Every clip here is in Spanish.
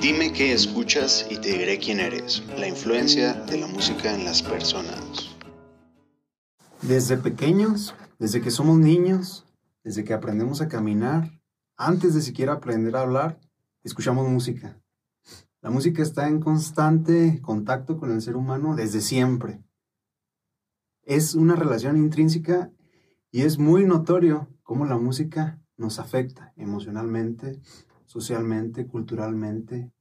Dime qué escuchas y te diré quién eres. La influencia de la música en las personas. Desde pequeños, desde que somos niños, desde que aprendemos a caminar, antes de siquiera aprender a hablar, escuchamos música. La música está en constante contacto con el ser humano desde siempre. Es una relación intrínseca y es muy notorio cómo la música nos afecta emocionalmente, socialmente, culturalmente,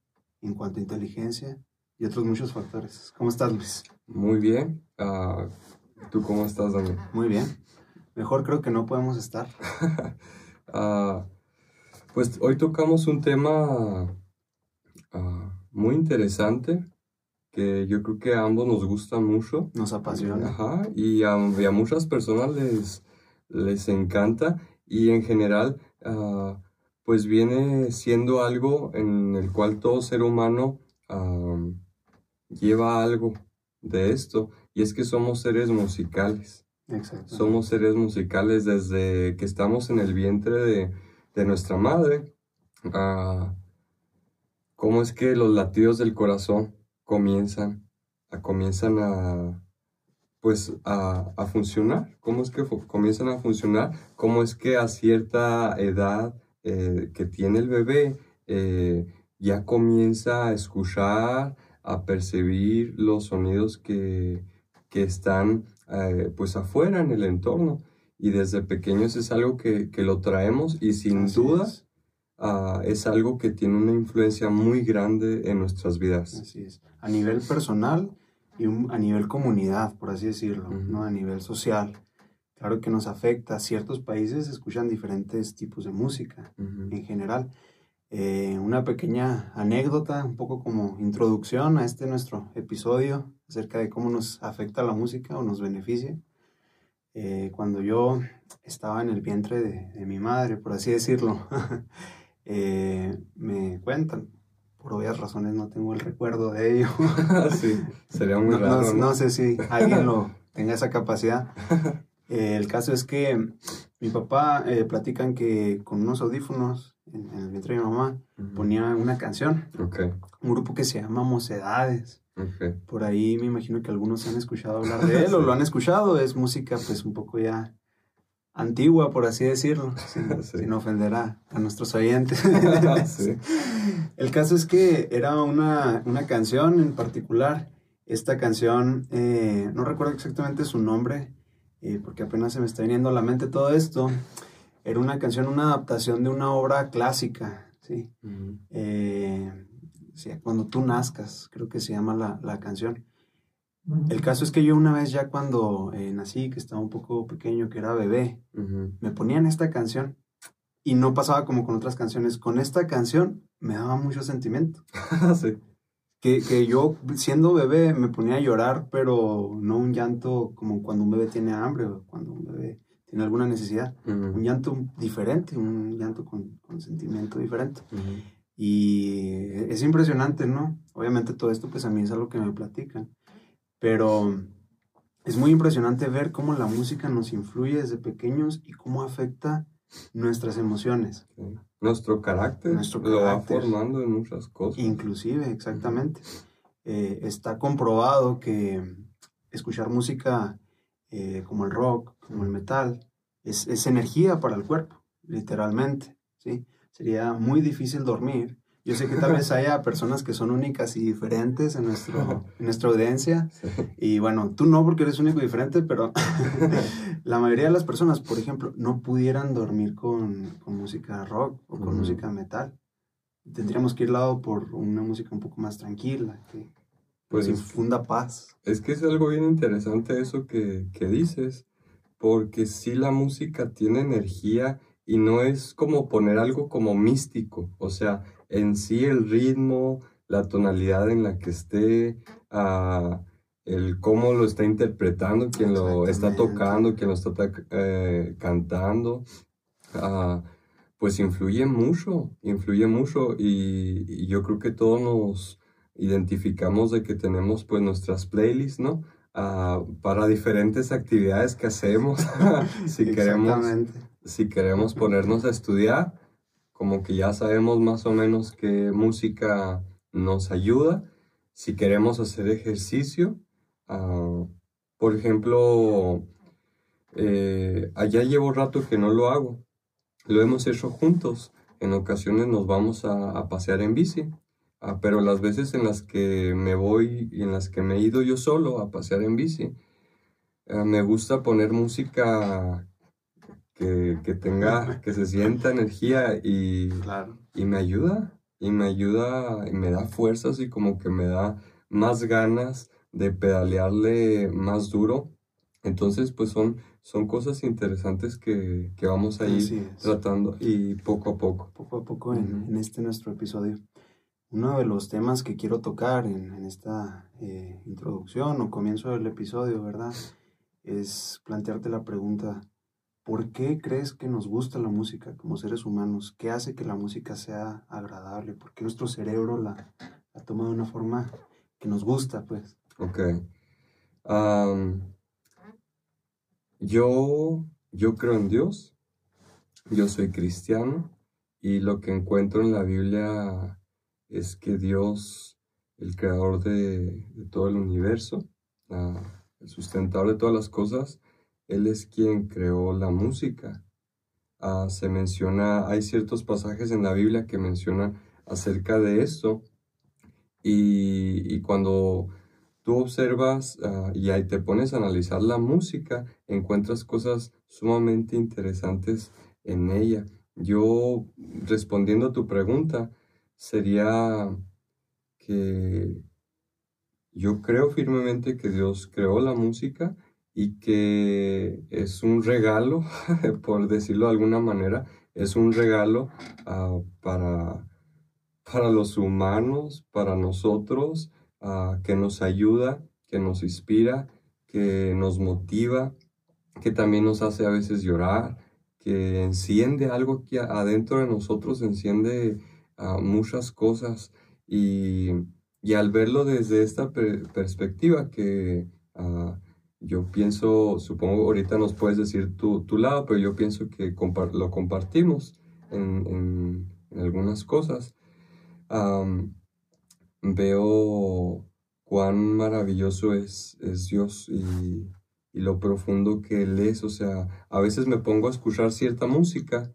en cuanto a inteligencia y otros muchos factores. ¿Cómo estás, Luis? Muy bien. Ah, ¿Tú cómo estás, Daniel? Muy bien. Mejor creo que no podemos estar. Ah, pues hoy tocamos un tema ah, muy interesante que yo creo que a ambos nos gusta mucho. Nos apasiona. Ajá, y a, y a muchas personas les, les encanta y en general pues viene siendo algo en el cual todo ser humano lleva algo de esto, y es que somos seres musicales. Somos seres musicales desde que estamos en el vientre de, nuestra madre. ¿Cómo es que los latidos del corazón comienzan a, comienzan a, pues a, a, funcionar. ¿Cómo es que comienzan a funcionar? ¿Cómo es que a cierta edad eh, que tiene el bebé eh, ya comienza a escuchar, a percibir los sonidos que, que están eh, pues afuera en el entorno. Y desde pequeños es algo que, que lo traemos y sin duda ah, es. algo que tiene una influencia muy grande en nuestras vidas. Así es. A nivel personal y a nivel comunidad, por así decirlo, ¿no? a nivel social. Claro que nos afecta. Ciertos países escuchan diferentes tipos de música en general. Eh, una pequeña anécdota, un poco como introducción a este nuestro episodio acerca de cómo nos afecta la música o nos beneficia. Eh, cuando yo estaba en el vientre de, mi madre, por así decirlo, eh, me cuentan, por obvias razones no tengo el recuerdo de ello. sí, sería muy raro. no sé si alguien lo tenga esa capacidad. Eh, el caso es que mi papá eh, platican que con unos audífonos en, el vientre de mi mamá ponía una canción. Un grupo que se llama Mocedades. Por ahí me imagino que algunos han escuchado hablar de él o lo han escuchado. Es música pues un poco ya antigua, por así decirlo, sin, ofender a, nuestros oyentes. El caso es que era una, canción en particular. Esta canción, eh, no recuerdo exactamente su nombre, eh, porque apenas se me está viniendo a la mente todo esto, era una canción, una adaptación de una obra clásica, ¿sí? Eh, cuando tú nazcas, creo que se llama la, la canción. El caso es que yo una vez ya cuando eh, nací, que estaba un poco pequeño, que era bebé, me ponían esta canción y no pasaba como con otras canciones. Con esta canción me daba mucho sentimiento. sí que, que, yo siendo bebé me ponía a llorar, pero no un llanto como cuando un bebé tiene hambre o cuando un bebé tiene alguna necesidad. Un llanto diferente, un llanto con, con sentimiento diferente. Y es impresionante, ¿no? Obviamente todo esto pues a mí es algo que me platican, pero es muy impresionante ver cómo la música nos influye desde pequeños y cómo afecta nuestras emociones. Nuestro carácter Nuestro lo va formando en muchas cosas. Inclusive, exactamente. Eh, está comprobado que escuchar música eh, como el rock, como el metal, es, es, energía para el cuerpo, literalmente. ¿sí? Sería muy difícil dormir yo sé que tal vez haya personas que son únicas y diferentes en, nuestro, nuestra audiencia. Y bueno, tú no porque eres único y diferente, pero la mayoría de las personas, por ejemplo, no pudieran dormir con, con música rock o con música metal. Tendríamos que ir lado por una música un poco más tranquila, que pues infunda paz. Es que es algo bien interesante eso que, que dices, porque si la música tiene energía y no es como poner algo como místico, o sea, en sí el ritmo, la tonalidad en la que esté, ah, el cómo lo está interpretando, quien lo está tocando, quien lo está eh, cantando, ah, pues influye mucho, influye mucho y, yo creo que todos nos identificamos de que tenemos pues nuestras playlists, ¿no? Ah, para diferentes actividades que hacemos, si, queremos, si queremos ponernos a estudiar, como que ya sabemos más o menos qué música nos ayuda si queremos hacer ejercicio. Ah, por ejemplo, eh, allá llevo rato que no lo hago. Lo hemos hecho juntos. En ocasiones nos vamos a, pasear en bici. Ah, pero las veces en las que me voy y en las que me he ido yo solo a pasear en bici, ah, me gusta poner música que, tenga, que se sienta energía y, y me ayuda, y me ayuda, y me da fuerzas y como que me da más ganas de pedalearle más duro. Entonces, pues son, son cosas interesantes que, vamos a ir tratando y poco a poco. Poco a poco en, este nuestro episodio. Uno de los temas que quiero tocar en, esta eh, introducción o comienzo del episodio, ¿verdad? Es plantearte la pregunta, ¿por qué crees que nos gusta la música como seres humanos? ¿Qué hace que la música sea agradable? ¿Por qué nuestro cerebro la, la toma de una forma que nos gusta, pues? Ok. yo, yo creo en Dios, yo soy cristiano y lo que encuentro en la Biblia es que Dios, el creador de, todo el universo, el sustentador de todas las cosas, Él es quien creó la música. Ah, se menciona, hay ciertos pasajes en la Biblia que mencionan acerca de esto y, y cuando tú observas ah, y ahí te pones a analizar la música, encuentras cosas sumamente interesantes en ella. Yo, respondiendo a tu pregunta, sería que yo creo firmemente que Dios creó la música y que es un regalo, por decirlo de alguna manera, es un regalo ah, para, para los humanos, para nosotros, que nos ayuda, que nos inspira, que nos motiva, que también nos hace a veces llorar, que enciende algo que adentro de nosotros, enciende muchas cosas. Y, al verlo desde esta perspectiva que ah, yo pienso, supongo ahorita nos puedes decir tu, tu lado, pero yo pienso que lo compartimos en, algunas cosas veo cuán maravilloso es, es Dios y, lo profundo que Él es. O sea, a veces me pongo a escuchar cierta música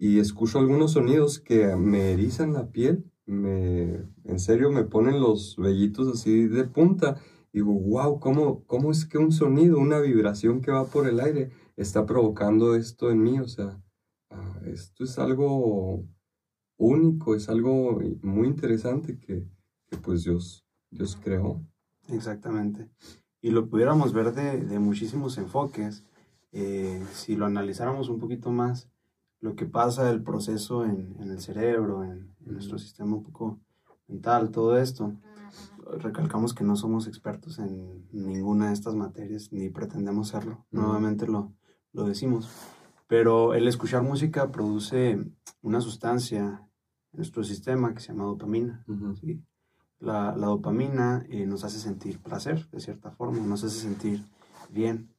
y escucho algunos sonidos que me erizan la piel, me, en serio me ponen los vellitos así de punta. Digo, wow, ¿cómo, ¿cómo es que un sonido, una vibración que va por el aire está provocando esto en mí? O sea, ah, esto es algo único, es algo muy interesante que, que pues Dios, Dios creó. Exactamente. Y lo pudiéramos ver de, de muchísimos enfoques. Eh, si lo analizáramos un poquito más, lo que pasa, el proceso en, en el cerebro, en, nuestro sistema un poco mental, todo esto, recalcamos que no somos expertos en ninguna de estas materias, ni pretendemos serlo. Nuevamente lo, lo decimos. Pero el escuchar música produce una sustancia en nuestro sistema que se llama dopamina. ¿sí? La, dopamina eh, nos hace sentir placer, de cierta forma, nos hace sentir bien.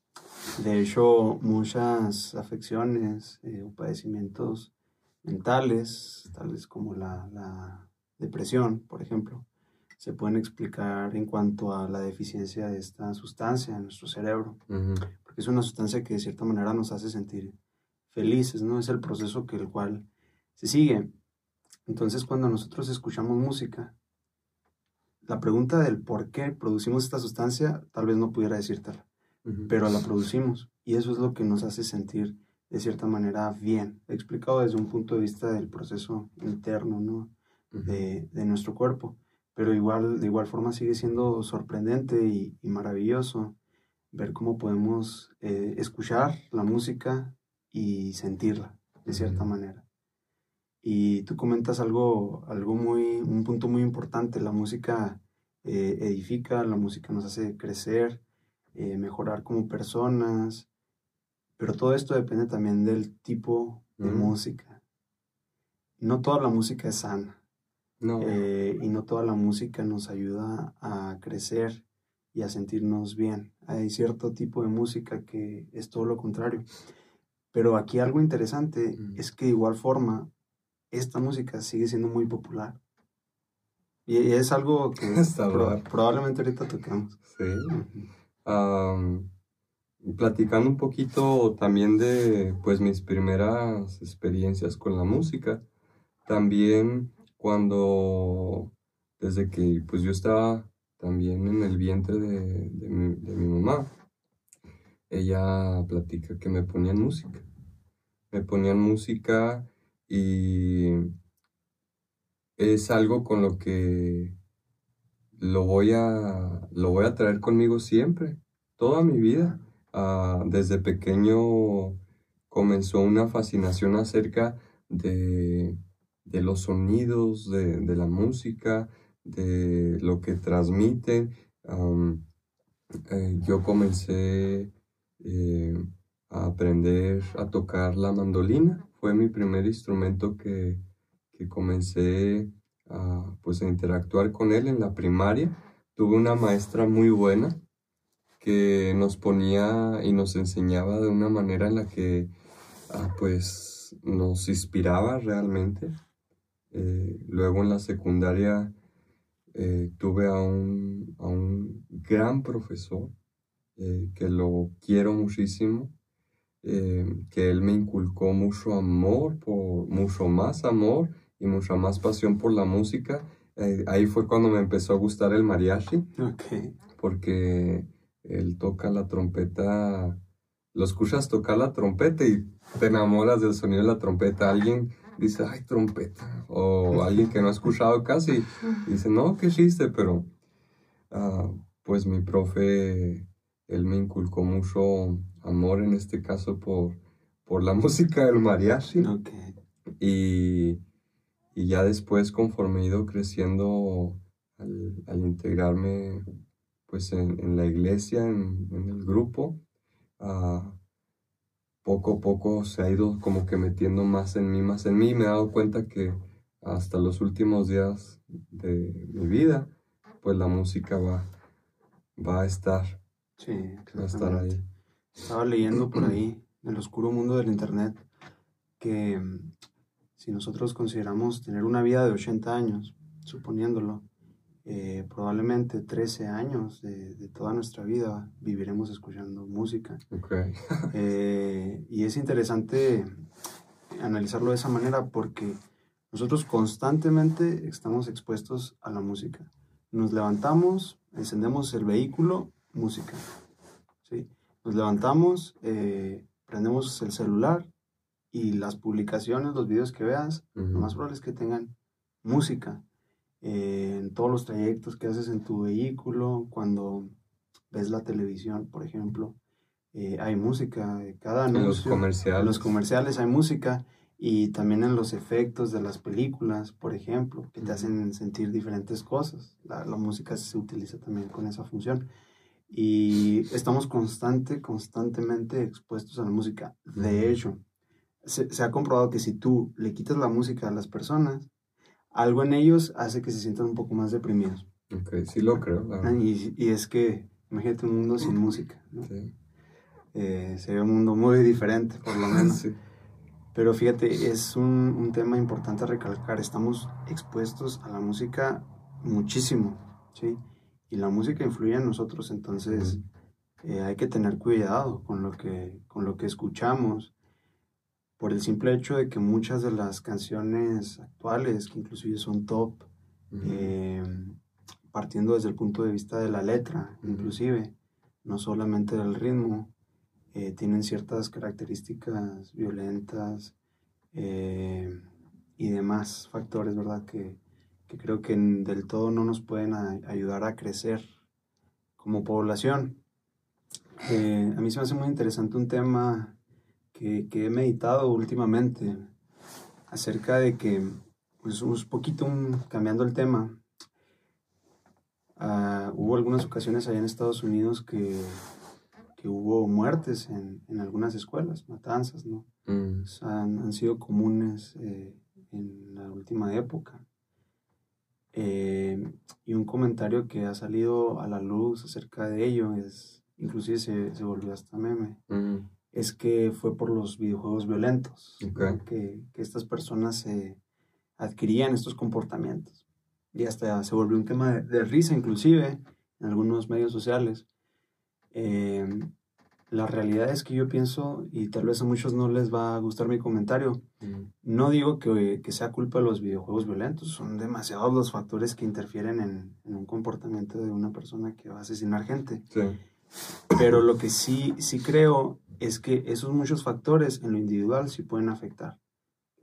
De hecho, muchas afecciones eh, o padecimientos mentales, tales como la, depresión, por ejemplo, se pueden explicar en cuanto a la deficiencia de esta sustancia en nuestro cerebro, porque es una sustancia que de cierta manera nos hace sentir felices, ¿no? Es el proceso que el cual se sigue. Entonces, cuando nosotros escuchamos música, la pregunta del por qué producimos esta sustancia, tal vez no pudiera decírtela, pero la producimos y eso es lo que nos hace sentir de cierta manera bien. He explicado desde un punto de vista del proceso interno, ¿no? de, nuestro cuerpo, pero igual, de igual forma sigue siendo sorprendente y, maravilloso ver cómo podemos eh, escuchar la música y sentirla de cierta manera. Y tú comentas algo, algo muy, un punto muy importante, la música eh, edifica, la música nos hace crecer, eh, mejorar como personas, pero todo esto depende también del tipo de música. No toda la música es sana. Eh, y no toda la música nos ayuda a crecer y a sentirnos bien. Hay cierto tipo de música que es todo lo contrario. Pero aquí algo interesante es que de igual forma esta música sigue siendo muy popular. Y, es algo que probablemente ahorita tocamos. Sí. platicando un poquito también de pues mis primeras experiencias con la música. También cuando, desde que pues yo estaba también en el vientre de, de, mi, mamá, ella platica que me ponían música. Me ponían música y es algo con lo que lo voy a, lo voy a traer conmigo siempre, toda mi vida. Ah, desde pequeño comenzó una fascinación acerca de, los sonidos, de, la música, de lo que transmiten. Eh, yo comencé eh, a aprender a tocar la mandolina. Fue mi primer instrumento que, que comencé a, pues, a interactuar con él en la primaria. Tuve una maestra muy buena que nos ponía y nos enseñaba de una manera en la que ah, pues nos inspiraba realmente. Eh, luego en la secundaria eh, tuve a un, a un, gran profesor eh, que lo quiero muchísimo, que él me inculcó mucho amor, por, mucho más amor y mucha más pasión por la música. Ahí fue cuando me empezó a gustar el mariachi. Porque él toca la trompeta, lo escuchas tocar la trompeta y te enamoras del sonido de la trompeta. Alguien dice, ay, trompeta. O alguien que no ha escuchado casi dice, no, qué chiste, pero ah, pues mi profe, él me inculcó mucho amor en este caso por, por la música del mariachi. Y y ya después, conforme he ido creciendo al, integrarme pues en, la iglesia, en, el grupo, ah, poco a poco se ha ido como que metiendo más en mí, más en mí. Me he dado cuenta que hasta los últimos días de mi vida, pues la música va, va a estar. Sí, va a estar ahí. Estaba leyendo por ahí, en el oscuro mundo del Internet, que si nosotros consideramos tener una vida de 80 años, suponiéndolo, eh, probablemente 13 años de, toda nuestra vida viviremos escuchando música. Eh, y es interesante analizarlo de esa manera porque nosotros constantemente estamos expuestos a la música. Nos levantamos, encendemos el vehículo, música. ¿sí? Nos levantamos, eh, prendemos el celular, y las publicaciones, los videos que veas, lo más probable es que tengan música. Eh, en todos los trayectos que haces en tu vehículo, cuando ves la televisión, por ejemplo, eh, hay música. Cada anuncio, en los comerciales. En los comerciales hay música y también en los efectos de las películas, por ejemplo, que te hacen sentir diferentes cosas. La, la, música se utiliza también con esa función. Y estamos constante, constantemente expuestos a la música. De hecho, se, ha comprobado que si tú le quitas la música a las personas, algo en ellos hace que se sientan un poco más deprimidos. Ok, sí lo creo. Y, y, es que, imagínate un mundo sin música. ¿no? Sí. Eh, sería un mundo muy diferente, por lo menos. sí. Pero fíjate, es un, un, tema importante recalcar. Estamos expuestos a la música muchísimo, ¿sí? Y la música influye en nosotros, entonces eh, hay que tener cuidado con lo que, con lo que escuchamos por el simple hecho de que muchas de las canciones actuales, que inclusive son top, eh, partiendo desde el punto de vista de la letra, inclusive, no solamente del ritmo, eh, tienen ciertas características violentas eh, y demás factores, ¿verdad? Que, que creo que del todo no nos pueden ayudar a crecer como población. a mí se me hace muy interesante un tema que, he meditado últimamente acerca de que, pues un poquito cambiando el tema, ah, hubo algunas ocasiones allá en Estados Unidos que, que hubo muertes en, en, algunas escuelas, matanzas, ¿no? Mm. han, sido comunes eh, en la última época. Eh, y un comentario que ha salido a la luz acerca de ello es, inclusive se, se volvió hasta meme, mm es que fue por los videojuegos violentos, que, que, estas personas se, adquirían estos comportamientos. Y hasta se volvió un tema de, risa inclusive en algunos medios sociales. Em, la realidad es que yo pienso, y tal vez a muchos no les va a gustar mi comentario, no digo que, que, sea culpa de los videojuegos violentos, son demasiados los factores que interfieren en, en un comportamiento de una persona que va a asesinar gente. Pero lo que sí, sí creo es que esos muchos factores en lo individual sí pueden afectar.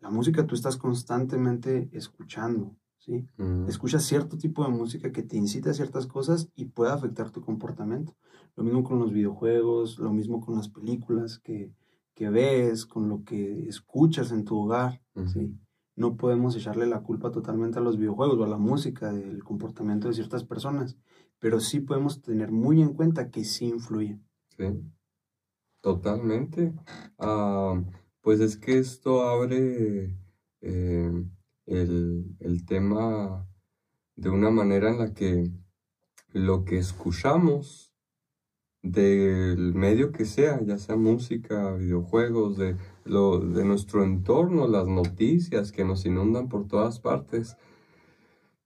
La música tú estás constantemente escuchando, ¿sí? Escuchas cierto tipo de música que te incita a ciertas cosas y puede afectar tu comportamiento. Lo mismo con los videojuegos, lo mismo con las películas que, que ves, con lo que escuchas en tu hogar, ¿sí? No podemos echarle la culpa totalmente a los videojuegos o a la música del comportamiento de ciertas personas, pero sí podemos tener muy en cuenta que sí influye. Sí, totalmente. Ah, pues es que esto abre eh, el, el tema de una manera en la que lo que escuchamos del medio que sea, ya sea música, videojuegos, de, lo, de nuestro entorno, las noticias que nos inundan por todas partes,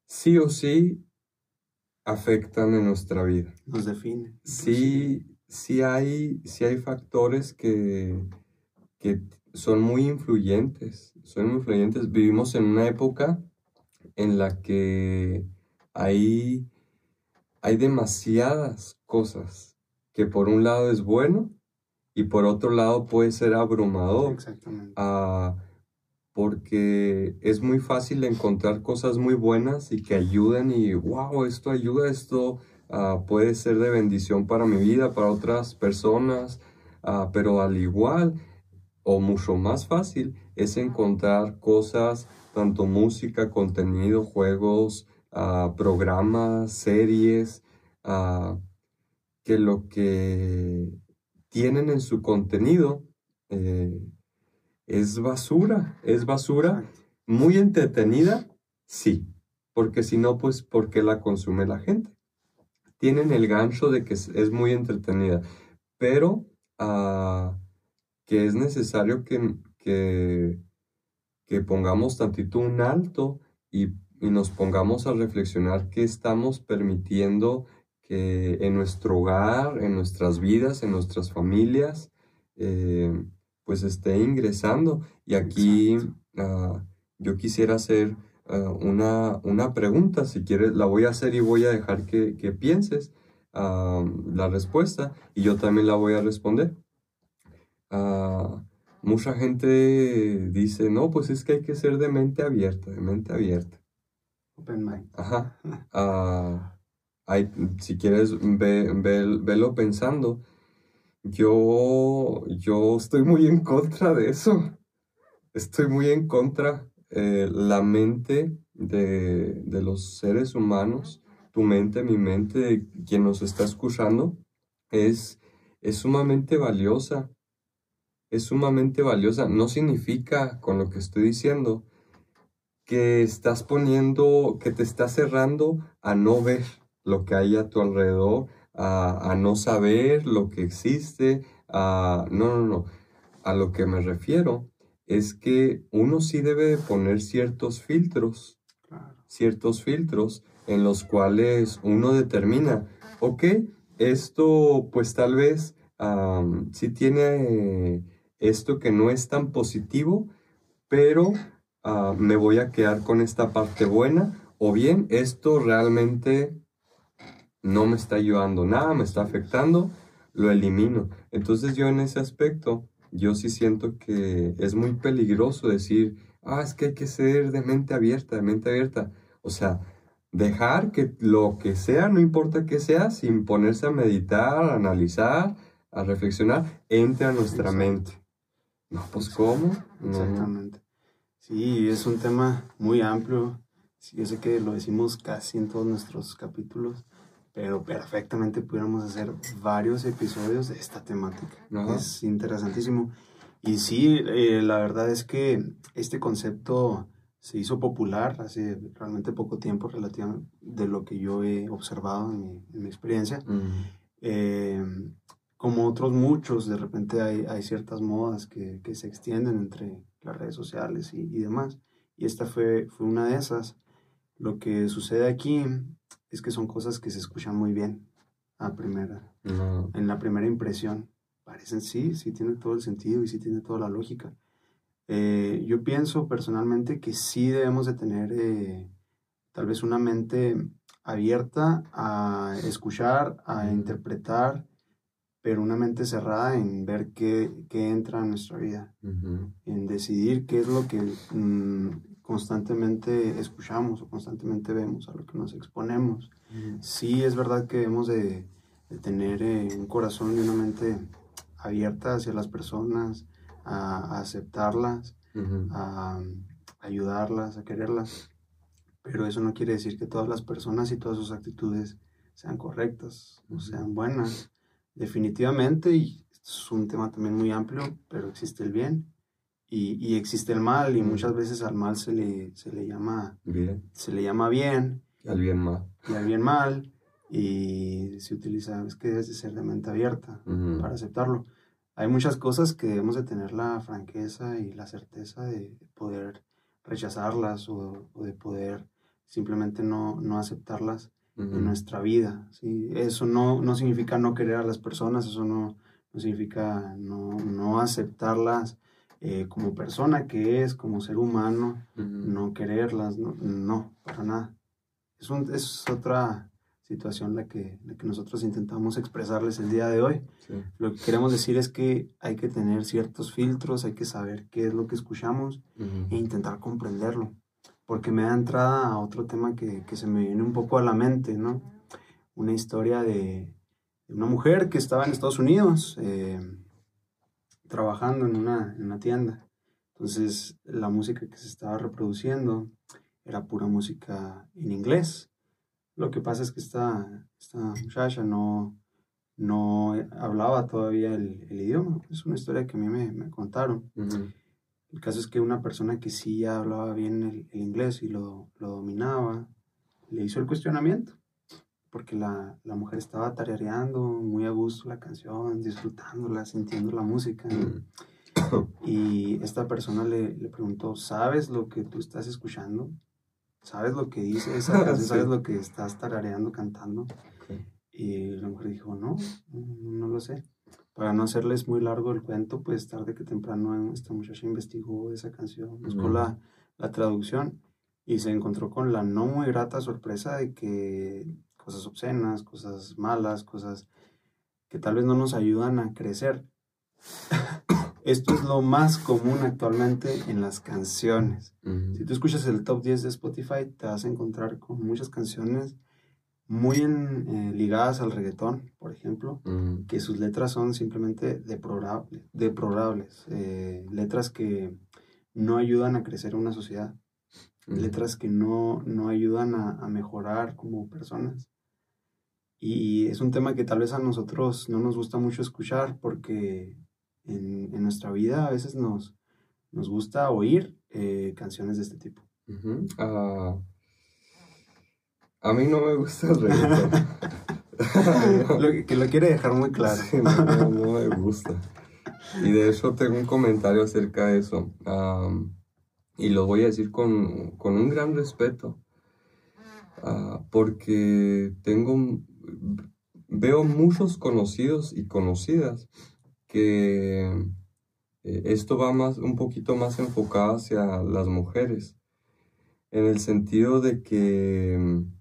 sí o sí afectan en nuestra vida. Nos definen. Sí, sí hay, sí hay factores que, que son muy influyentes, son muy influyentes. Vivimos en una época en la que hay, hay demasiadas cosas que por un lado es bueno y por otro lado puede ser abrumador. Exactamente. Ah, porque es muy fácil encontrar cosas muy buenas y que ayuden y, wow, esto ayuda, esto ah, puede ser de bendición para mi vida, para otras personas, ah, pero al igual o mucho más fácil es encontrar cosas, tanto música, contenido, juegos, programas, series, que lo que tienen en su contenido eh, es basura, es basura. Muy entretenida, sí, porque si no, pues, ¿por qué la consume la gente? Tienen el gancho de que es, muy entretenida, pero ah, que es necesario que, que, que, pongamos tantito un alto y, y nos pongamos a reflexionar qué estamos permitiendo que en nuestro hogar, en nuestras vidas, en nuestras familias, eh, pues esté ingresando. Y aquí ah, yo quisiera hacer ah, una, una, pregunta, si quieres, la voy a hacer y voy a dejar que, que pienses ah, la respuesta y yo también la voy a responder. mucha gente dice, no, pues es que hay que ser de mente abierta, de mente abierta. Open mind. Ajá si quieres, ve, velo pensando. Yo, yo estoy muy en contra de eso. Estoy muy en contra. Eh, la mente de, los seres humanos, tu mente, mi mente, quien nos está escuchando, es, es sumamente valiosa. Es sumamente valiosa. No significa, con lo que estoy diciendo, que estás poniendo, que te estás cerrando a no ver lo que hay a tu alrededor, a, no saber lo que existe, a, no, no, no, a lo que me refiero es que uno sí debe de poner ciertos filtros, ciertos filtros en los cuales uno determina, ok, esto pues tal vez sí tiene esto que no es tan positivo, pero ah, me voy a quedar con esta parte buena, o bien esto realmente no me está ayudando nada, me está afectando, lo elimino. Entonces yo en ese aspecto, yo sí siento que es muy peligroso decir, ah, es que hay que ser de mente abierta, de mente abierta. O sea, dejar que lo que sea, no importa que sea, sin ponerse a meditar, a analizar, a reflexionar, entre a nuestra mente. No, pues ¿cómo? Exactamente. Sí, es un tema muy amplio. yo sé que lo decimos casi en todos nuestros capítulos, pero perfectamente pudiéramos hacer varios episodios de esta temática. Es interesantísimo. Y sí, eh, la verdad es que este concepto se hizo popular hace realmente poco tiempo, relativamente de lo que yo he observado en mi, experiencia. Eh, como otros muchos, de repente hay, hay ciertas modas que, que, se extienden entre las redes sociales y, y, demás. y esta fue, fue una de esas. Lo que sucede aquí es que son cosas que se escuchan muy bien a primera, en la primera impresión. Parecen sí, sí tiene todo el sentido y sí tiene toda la lógica. Eh, yo pienso personalmente que sí debemos de tener eh, tal vez una mente abierta a escuchar, a interpretar, pero una mente cerrada en ver qué, qué entra en nuestra vida, en decidir qué es lo que mm, constantemente escuchamos o constantemente vemos, a lo que nos exponemos. Sí es verdad que debemos de, tener eh, un corazón y una mente abierta hacia las personas, a, aceptarlas, a, ayudarlas, a quererlas. Pero eso no quiere decir que todas las personas y todas sus actitudes sean correctas o sean buenas. Definitivamente, y es un tema también muy amplio, pero existe el bien y, y existe el mal y muchas veces al mal se le, se le llama bien. Se le llama bien. Y al bien mal. Y al bien mal. Y se utiliza, es que debes de ser de mente abierta para aceptarlo hay muchas cosas que debemos de tener la franqueza y la certeza de poder rechazarlas o, de poder simplemente no, no aceptarlas en nuestra vida. ¿sí? Eso no, no significa no querer a las personas, eso no, no significa no, no aceptarlas eh, como persona que es, como ser humano, no quererlas, no, no, para nada. Es, un, es otra situación la que, la que nosotros intentamos expresarles el día de hoy. Lo que queremos decir es que hay que tener ciertos filtros, hay que saber qué es lo que escuchamos e intentar comprenderlo. Porque me da entrada a otro tema que, que, se me viene un poco a la mente, ¿no? Una historia de, una mujer que estaba en Estados Unidos eh, trabajando en una, en una tienda. Entonces la música que se estaba reproduciendo era pura música en inglés. Lo que pasa es que esta, esta muchacha no, no hablaba todavía el, idioma. Es una historia que a mí me, contaron. El caso es que una persona que sí ya hablaba bien el, inglés y lo, dominaba, le hizo el cuestionamiento, porque la, mujer estaba tarareando muy a gusto la canción, disfrutándola, sintiendo la música. Y esta persona le, le preguntó, ¿sabes lo que tú estás escuchando? ¿sabes lo que dice esa canción? ¿Sabes lo que estás tarareando, cantando? Y la mujer dijo, no, no lo sé. Para no hacerles muy largo el cuento, pues tarde que temprano esta muchacha investigó esa canción, buscó la, la traducción y se encontró con la no muy grata sorpresa de que cosas obscenas, cosas malas, cosas que tal vez no nos ayudan a crecer. Esto es lo más común actualmente en las canciones. Si tú escuchas el top 10 de Spotify, te vas a encontrar con muchas canciones muy eh, ligadas al reggaetón, por ejemplo, que sus letras son simplemente deplorables, deplorables eh, letras que no ayudan a crecer una sociedad, letras que no, no ayudan a, a, mejorar como personas. Y es un tema que tal vez a nosotros no nos gusta mucho escuchar porque en, nuestra vida a veces nos, nos gusta oír eh, canciones de este tipo. Ah, a mí no me gusta el reggaetón. que, lo quiere dejar muy claro. no, me gusta. Y de hecho tengo un comentario acerca de eso. y lo voy a decir con, con un gran respeto. Ah, porque tengo, veo muchos conocidos y conocidas que eh, esto va más, un poquito más enfocado hacia las mujeres, en el sentido de que mm,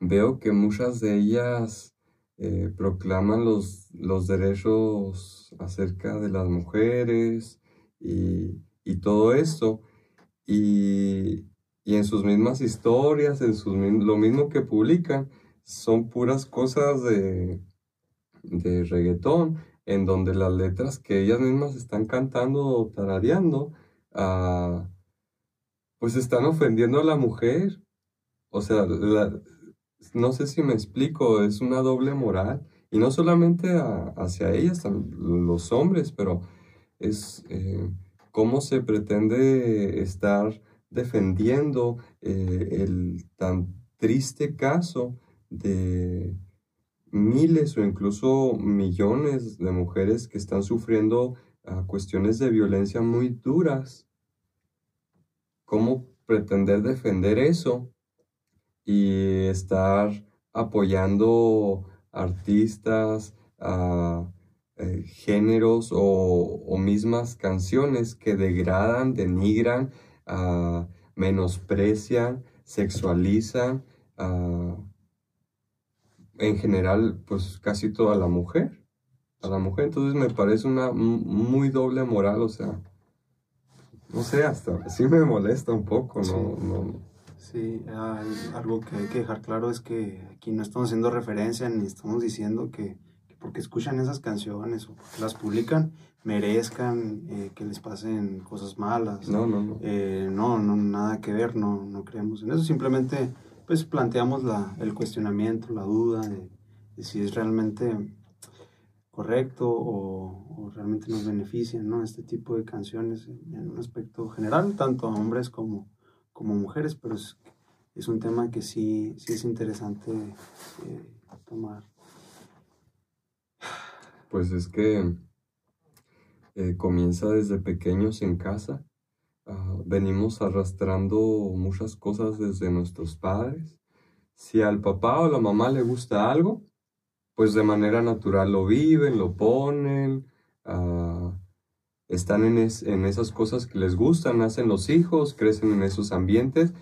veo que muchas de ellas eh, proclaman los, los derechos acerca de las mujeres y, todo esto, y, en sus mismas historias, en sus, lo mismo que publican, son puras cosas de, de reggaetón en donde las letras que ellas mismas están cantando o tarareando, ah, pues están ofendiendo a la mujer. O sea, no sé si me explico, es una doble moral. Y no solamente hacia ellas, los hombres, pero es eh, cómo se pretende estar defendiendo eh, el tan triste caso de miles o incluso millones de mujeres que están sufriendo ah, cuestiones de violencia muy duras. ¿cómo pretender defender eso y estar apoyando artistas, a eh, géneros o, mismas canciones que degradan, denigran, menosprecian, sexualizan, en general, pues casi toda la mujer, a la mujer. Entonces me parece una muy doble moral, o sea, no sé, hasta sí me molesta un poco, ¿no? Sí, algo que hay que dejar claro es que aquí no estamos haciendo referencia ni estamos diciendo que, porque escuchan esas canciones o las publican merezcan eh, que les pasen cosas malas. No, no, no. Eh, no, no, nada que ver, no, no creemos en eso. Simplemente pues planteamos la, el cuestionamiento, la duda de, si es realmente correcto o, realmente nos benefician ¿no? este tipo de canciones en un aspecto general, tanto a hombres como, como mujeres, pero es, es un tema que sí, sí es interesante eh, tomar. Pues es que eh, comienza desde pequeños en casa. Ah, venimos arrastrando muchas cosas desde nuestros padres. Si al papá o la mamá le gusta algo, pues de manera natural lo viven, lo ponen, ah, están en, en, esas cosas que les gustan, nacen los hijos, crecen en esos ambientes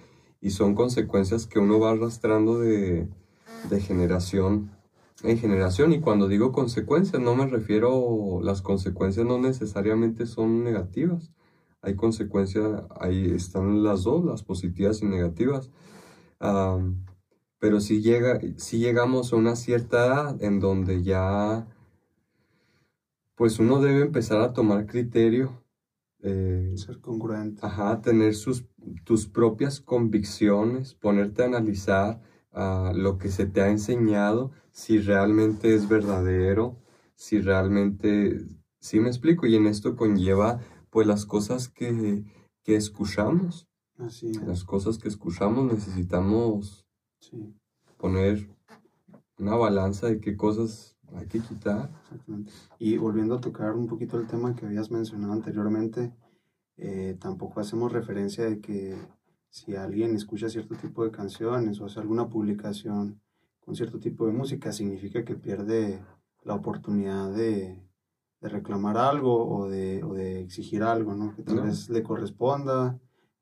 y son consecuencias que uno va arrastrando de, de generación en generación. Y cuando digo consecuencias, no me refiero, las consecuencias no necesariamente son negativas. Hay consecuencias, ahí están las dos, las positivas y negativas. pero si, llega, si llegamos a una cierta edad en donde ya, pues uno debe empezar a tomar criterio. Eh, Ser congruente. Ajá, tener sus, tus propias convicciones, ponerte a analizar a lo que se te ha enseñado, si realmente es verdadero, si realmente, sí me explico, y en esto conlleva pues las cosas que, que escuchamos. Así Las cosas que escuchamos necesitamos poner una balanza de qué cosas hay que quitar. Y volviendo a tocar un poquito el tema que habías mencionado anteriormente, eh, tampoco hacemos referencia de que si alguien escucha cierto tipo de canciones o hace alguna publicación con cierto tipo de música, significa que pierde la oportunidad de, reclamar algo o de, exigir algo, ¿no? Que tal vez le corresponda.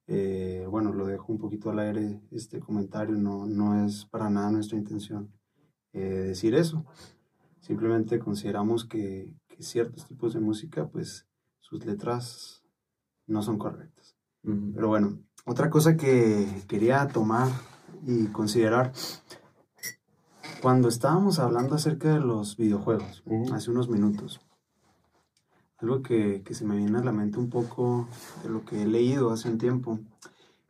Eh, bueno, lo dejo un poquito al aire este comentario, no, no es para nada nuestra intención eh, decir eso. Simplemente consideramos que, que, ciertos tipos de música, pues sus letras no son correctas. Pero bueno, otra cosa que quería tomar y considerar, cuando estábamos hablando acerca de los videojuegos, hace unos minutos, algo que, se me viene a la mente un poco de lo que he leído hace un tiempo,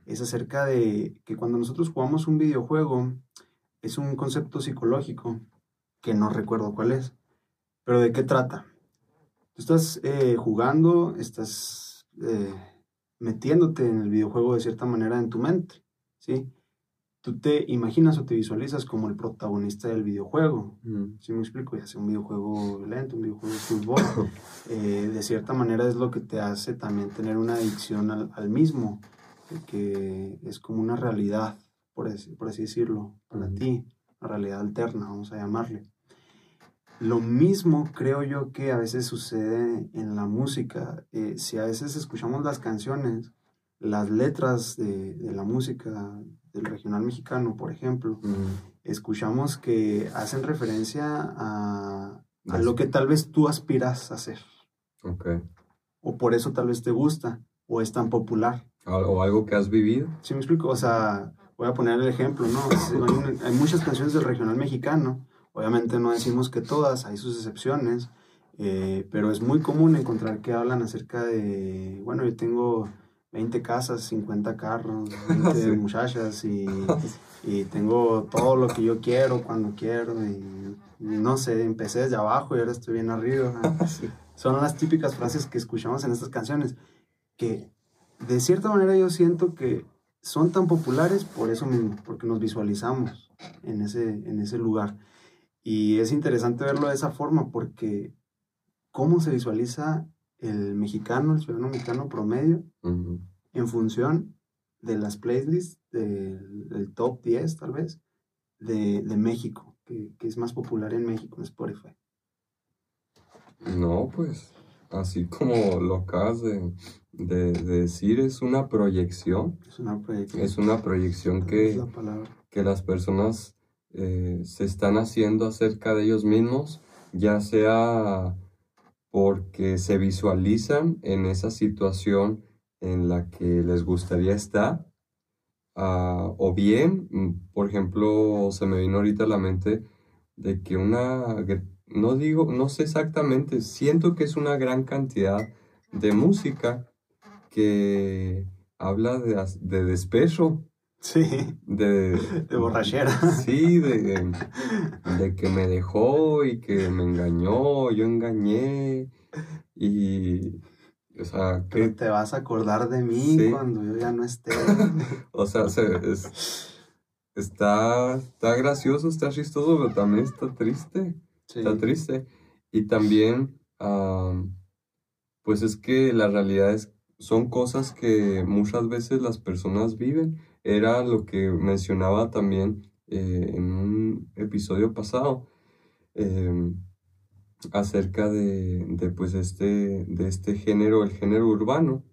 es acerca de que cuando nosotros jugamos un videojuego, es un concepto psicológico que no recuerdo cuál es, pero ¿de qué trata? Tú estás eh, jugando, estás... Eh, metiéndote en el videojuego de cierta manera en tu mente, ¿sí? Tú te imaginas o te visualizas como el protagonista del videojuego, ¿sí me explico? Ya sea un videojuego violento, un videojuego de fútbol, eh, de cierta manera es lo que te hace también tener una adicción al, mismo, que es como una realidad, por así, por así decirlo, para ti, una realidad alterna, vamos a llamarle. Lo mismo creo yo que a veces sucede en la música. Eh, si a veces escuchamos las canciones, las letras de, la música del regional mexicano, por ejemplo, escuchamos que hacen referencia a, lo que tal vez tú aspiras a hacer. O por eso tal vez te gusta, o es tan popular. O algo que has vivido. Sí, me explico. O sea, voy a poner el ejemplo, ¿no? hay muchas canciones del regional mexicano Obviamente no decimos que todas, hay sus excepciones, eh, pero es muy común encontrar que hablan acerca de, bueno, yo tengo 20 casas, 50 carros, 20 muchachas y, y, tengo todo lo que yo quiero cuando quiero y, no sé, empecé desde abajo y ahora estoy bien arriba. Son las típicas frases que escuchamos en estas canciones que de cierta manera yo siento que son tan populares por eso mismo, porque nos visualizamos en ese, en ese lugar. Y es interesante verlo de esa forma porque cómo se visualiza el mexicano, el ciudadano mexicano promedio, en función de las playlists del, top 10 tal vez de, México, que, es más popular en México en Spotify. No, pues así como lo acabas de, decir, es una proyección. Es una proyección. Es una proyección que, que las personas eh, se están haciendo acerca de ellos mismos, ya sea porque se visualizan en esa situación en la que les gustaría estar, ah, o bien, mm, por ejemplo, se me vino ahorita a la mente de que una, no digo, no sé exactamente, siento que es una gran cantidad de música que habla de, de despecho. Sí. De, de borrachera. Sí, de, de que me dejó y que me engañó, yo engañé y o sea, que te vas a acordar de mí cuando yo ya no esté. o sea, está, está gracioso, está chistoso, pero también está triste. Está triste. Y también, pues es que la realidad es, son cosas que muchas veces las personas viven. Era lo que mencionaba también eh, en un episodio pasado. Em, acerca de, pues este, de este género, el género urbano,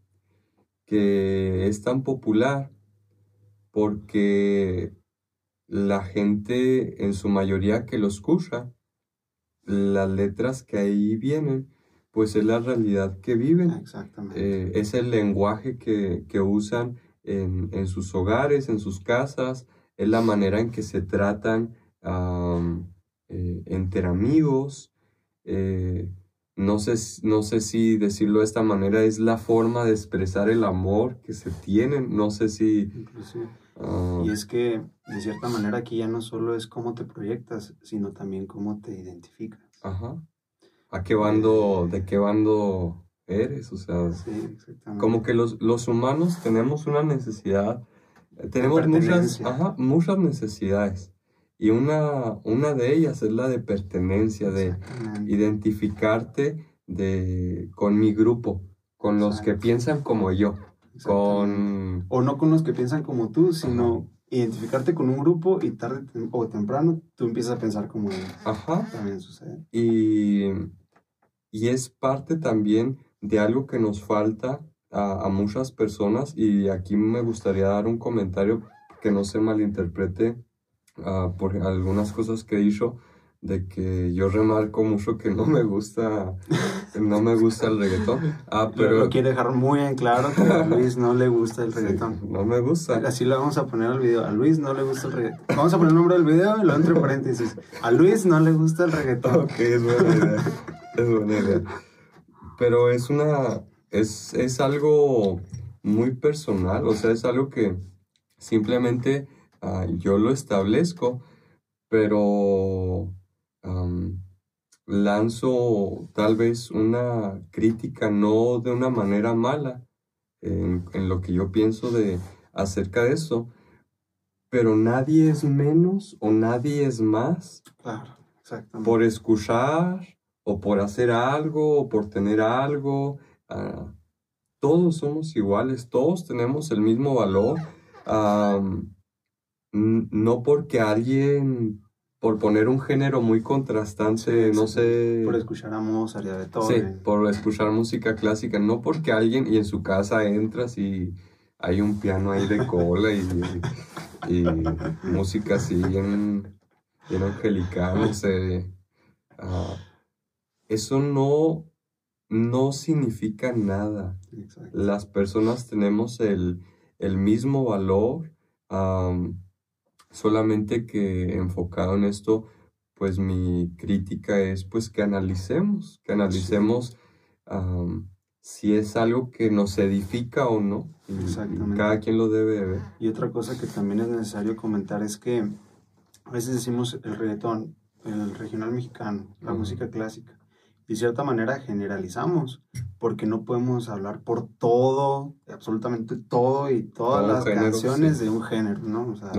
que es tan popular porque la gente en su mayoría que lo escucha, las letras que ahí vienen, pues es la realidad que viven. Exactamente. Eh, es el lenguaje que, usan en, sus hogares, en sus casas, es la manera en que se tratan eh, entre amigos, eh, no, sé, no sé si decirlo de esta manera es la forma de expresar el amor que se tienen, no sé si... Ah, y es que de cierta manera aquí ya no solo es cómo te proyectas, sino también cómo te identificas. Ajá. ¿A qué bando, de qué bando eres? O sea, como que los, los humanos tenemos una necesidad, tenemos muchas, ajá, muchas necesidades. Y una, una de ellas es la de pertenencia, de identificarte de, con mi grupo, con los que piensan como yo. Con... O no con los que piensan como tú, sino identificarte con un grupo y tarde o temprano tú empiezas a pensar como ellos. Ajá. También sucede. Y, y es parte también de algo que nos falta a, a muchas personas y aquí me gustaría dar un comentario que no se malinterprete Ah, por algunas cosas que he dicho, de que yo remarco mucho que no me gusta, no me gusta el reggaetón. Ah, pero... Lo quiere dejar muy en claro que a Luis no le gusta el reggaetón. no me gusta. Así lo vamos a poner al video. A Luis no le gusta el reggaetón. Vamos a poner el nombre del video y lo entre paréntesis. A Luis no le gusta el reggaetón. Ok, es buena idea. es buena idea. Pero es una, es, es algo muy personal, o sea, es algo que simplemente Ah, yo lo establezco, pero lanzo tal vez una crítica no de una manera mala en, lo que yo pienso de acerca de eso, pero nadie es menos o nadie es más por escuchar o por hacer algo o por tener algo. Ah, todos somos iguales, todos tenemos el mismo valor no porque alguien, por poner un género muy contrastante, no sé... Por escuchar a Mozart y a Beethoven. Sí, por escuchar música clásica, no porque alguien, y en su casa entras y hay un piano ahí de cola y, música así bien, bien angelical, no sé. Ah, eso no, no significa nada. Las personas tenemos el, mismo valor solamente que enfocado en esto, pues mi crítica es pues que analicemos, que analicemos si es algo que nos edifica o no. Exactamente. Cada quien lo debe ver. Y otra cosa que también es necesario comentar es que a veces decimos el reggaetón, el regional mexicano, la música clásica de cierta manera generalizamos, porque no podemos hablar por todo, absolutamente todo y todas las canciones de un género, ¿no? O sea,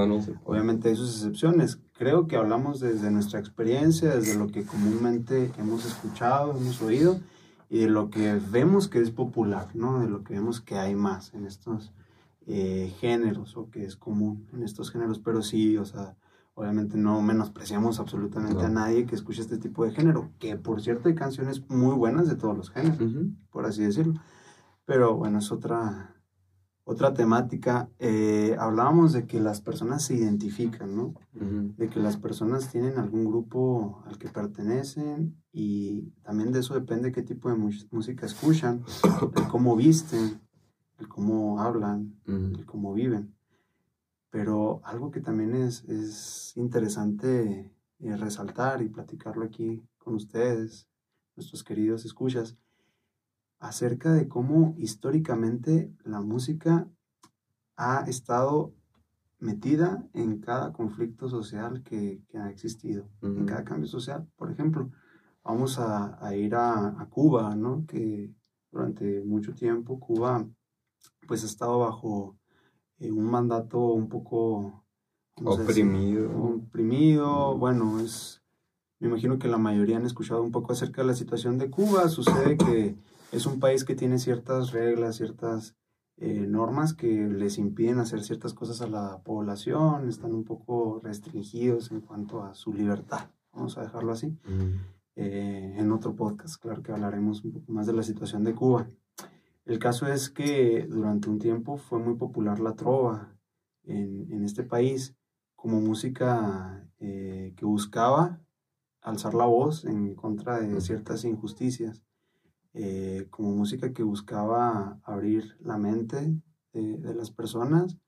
obviamente hay sus excepciones. Creo que hablamos desde nuestra experiencia, desde lo que comúnmente hemos escuchado, hemos oído y de lo que vemos que es popular, ¿no? De lo que vemos que hay más en estos eh, géneros o que es común en estos géneros, pero sí, o sea, obviamente no menospreciamos absolutamente a nadie que escuche este tipo de género, que por cierto hay canciones muy buenas de todos los géneros, por así decirlo. Pero bueno, es otra, otra temática. Eh, hablábamos de que las personas se identifican, ¿no? De que las personas tienen algún grupo al que pertenecen y también de eso depende qué tipo de música escuchan, el cómo visten, el cómo hablan, el cómo viven. Pero algo que también es, es interesante eh, resaltar y platicarlo aquí con ustedes, nuestros queridos escuchas, acerca de cómo históricamente la música ha estado metida en cada conflicto social que, que ha existido, en cada cambio social. Por ejemplo, vamos a, a ir a, a, Cuba, ¿no? Que durante mucho tiempo Cuba pues ha estado bajo eh, un mandato un poco oprimido. oprimido, bueno, es, me imagino que la mayoría han escuchado un poco acerca de la situación de Cuba. Sucede que es un país que tiene ciertas reglas, ciertas eh, normas que les impiden hacer ciertas cosas a la población, están un poco restringidos en cuanto a su libertad, vamos a dejarlo así. Mm. Eh, en otro podcast, claro que hablaremos un poco más de la situación de Cuba. El caso es que durante un tiempo fue muy popular la trova en, en este país como música eh, que buscaba alzar la voz en contra de ciertas injusticias, eh, como música que buscaba abrir la mente de, las personas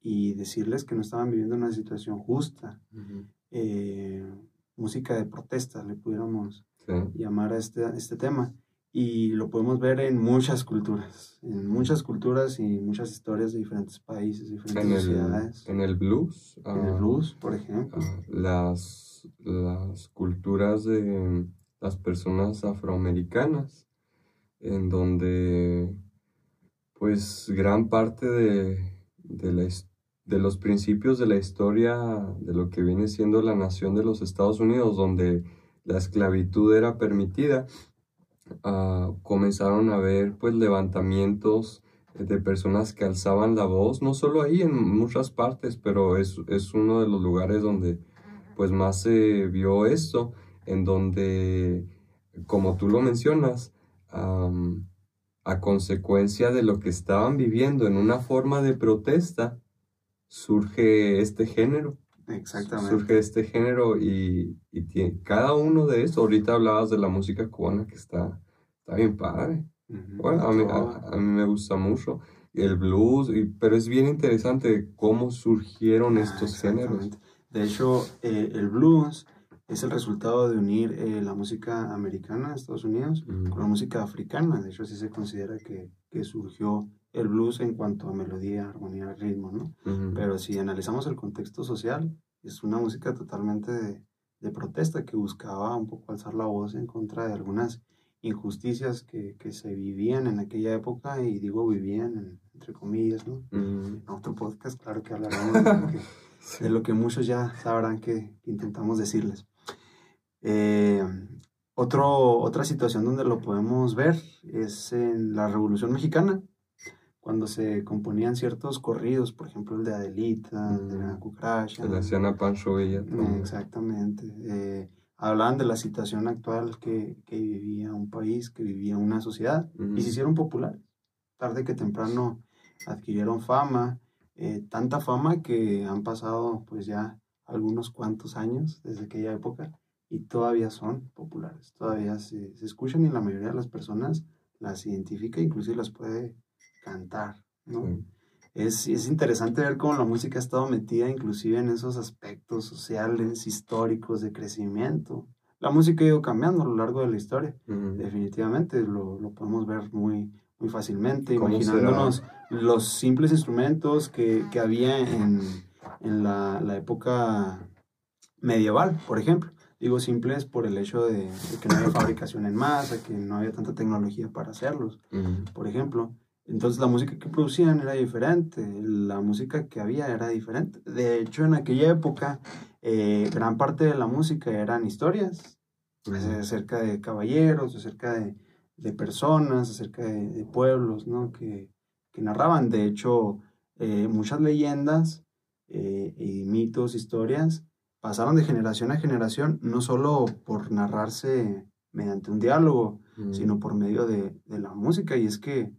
y decirles que no estaban viviendo una situación justa. Eh, música de protesta, le pudiéramos llamar a este, este tema y lo podemos ver en muchas culturas, en muchas culturas y muchas historias de diferentes países, diferentes en sociedades. en el blues. En el ah, blues, por ejemplo. Ah, las, las culturas de las personas afroamericanas, en donde pues gran parte de, de, la, de los principios de la historia de lo que viene siendo la nación de los Estados Unidos, donde la esclavitud era permitida, Comenzaron a haber pues levantamientos de personas que alzaban la voz, no solo ahí, en muchas partes, pero es, es uno de los lugares donde pues más se vio esto, en donde, como tú lo mencionas, a consecuencia de lo que estaban viviendo en una forma de protesta, surge este género. Exactamente. Surge este género y, y tiene, cada uno de estos, ahorita hablabas de la música cubana que está, está bien padre. Bueno, a mí, a, mí, me gusta mucho el blues, y, pero es bien interesante cómo surgieron ah, estos géneros. De hecho, eh, el blues es el resultado de unir eh, la música americana de Estados Unidos con la música africana. De hecho, así se considera que, que surgió el blues en cuanto a melodía, armonía, ritmo, ¿no? Pero si analizamos el contexto social, es una música totalmente de, de, protesta que buscaba un poco alzar la voz en contra de algunas injusticias que, que se vivían en aquella época, y digo vivían entre comillas, ¿no? En otro podcast, claro que hablaremos de, lo que, muchos ya sabrán que, intentamos decirles. Eh, otro, otra situación donde lo podemos ver es en la Revolución Mexicana, cuando se componían ciertos corridos, por ejemplo el de Adelita, el de la mm. Cucaracha. Se le hacían a Pancho Villa. Exactamente. Eh, hablaban de la situación actual que, que, vivía un país, que vivía una sociedad, y se hicieron populares. Tarde que temprano adquirieron fama, eh, tanta fama que han pasado pues ya algunos cuantos años desde aquella época y todavía son populares, todavía se, se escuchan y la mayoría de las personas las identifica, inclusive las puede cantar, ¿no? Es, es, interesante ver cómo la música ha estado metida inclusive en esos aspectos sociales, históricos, de crecimiento. La música ha ido cambiando a lo largo de la historia, definitivamente, lo, lo, podemos ver muy, muy fácilmente, imaginándonos los simples instrumentos que, que había en, en la, la, época medieval, por ejemplo. Digo simples por el hecho de, que no había fabricación en masa, que no había tanta tecnología para hacerlos, por ejemplo. Entonces la música que producían era diferente, la música que había era diferente. De hecho, en aquella época, eh, gran parte de la música eran historias acerca de caballeros, acerca de, de personas, acerca de, pueblos, ¿no? Que, que, narraban. De hecho, eh, muchas leyendas eh, y mitos, historias, pasaron de generación a generación, no solo por narrarse mediante un diálogo, sino por medio de, la música. Y es que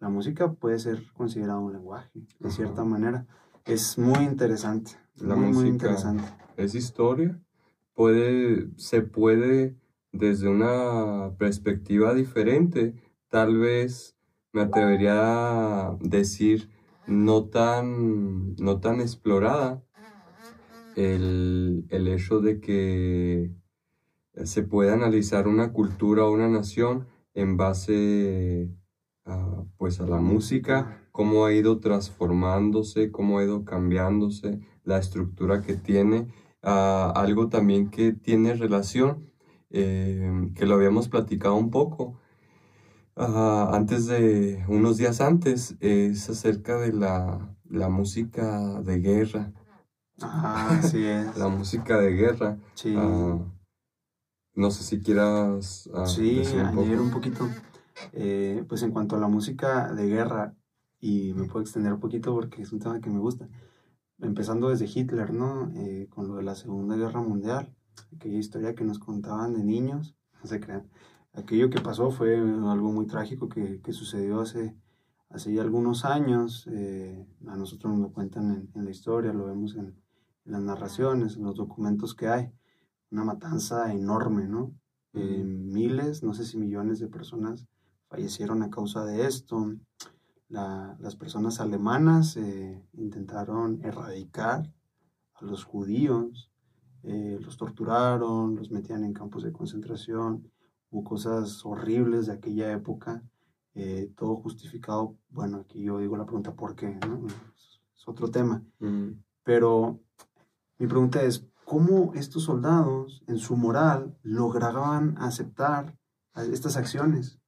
la música puede ser considerada un lenguaje, de cierta manera. Es muy interesante. La muy, muy interesante. Es historia. Puede, se puede, desde una perspectiva diferente, tal vez me atrevería a decir no tan, no tan explorada, el, el hecho de que se puede analizar una cultura o una nación en base a, pues a la música, cómo ha ido transformándose, cómo ha ido cambiándose, la estructura que tiene, algo también que tiene relación, eh, que lo habíamos platicado un poco antes de unos días antes, es acerca de la, la música de guerra. Ah, sí es. la música de guerra. Sí. Ah, no sé si quieras. Uh, sí, añadir un, poquito. Eh, pues en cuanto a la música de guerra, y me puedo extender un poquito porque es un tema que me gusta. Empezando desde Hitler, ¿no? Eh, con lo de la Segunda Guerra Mundial, aquella historia que nos contaban de niños, no se crean. Aquello que pasó fue algo muy trágico que, que sucedió hace, hace ya algunos años. Eh, a nosotros nos lo cuentan en, en, la historia, lo vemos en, en las narraciones, en los documentos que hay una matanza enorme, ¿no? Eh, miles, no sé si millones de personas fallecieron a causa de esto. las personas alemanas eh, intentaron erradicar a los judíos, eh, los torturaron, los metían en campos de concentración, hubo cosas horribles de aquella época, todo justificado. Bueno, aquí yo digo la pregunta ¿por qué? ¿no? Es otro tema. Pero mi pregunta es, cómo estos soldados, en su moral, lograban aceptar estas acciones.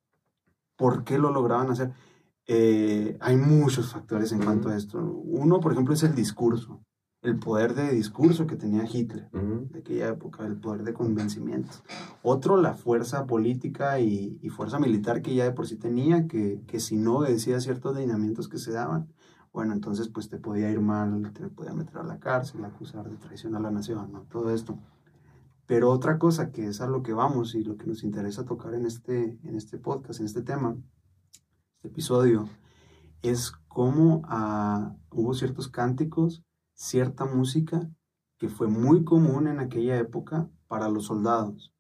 ¿Por qué lo lograban hacer? Eh, hay muchos factores en cuanto a esto. Uno, por ejemplo, es el discurso, el poder de discurso que tenía Hitler de aquella época, el poder de convencimiento. Otro, la fuerza política y, fuerza militar que ya de por sí tenía, que, que si no obedecía ciertos lineamientos que se daban, bueno, entonces pues te podía ir mal, te podía meter a la cárcel, acusar de traición a la nación, ¿no? Todo esto. Pero otra cosa que es a lo que vamos y lo que nos interesa tocar en este, en este podcast, en este tema, este episodio, es cómo ah, hubo ciertos cánticos, cierta música que fue muy común en aquella época para los soldados,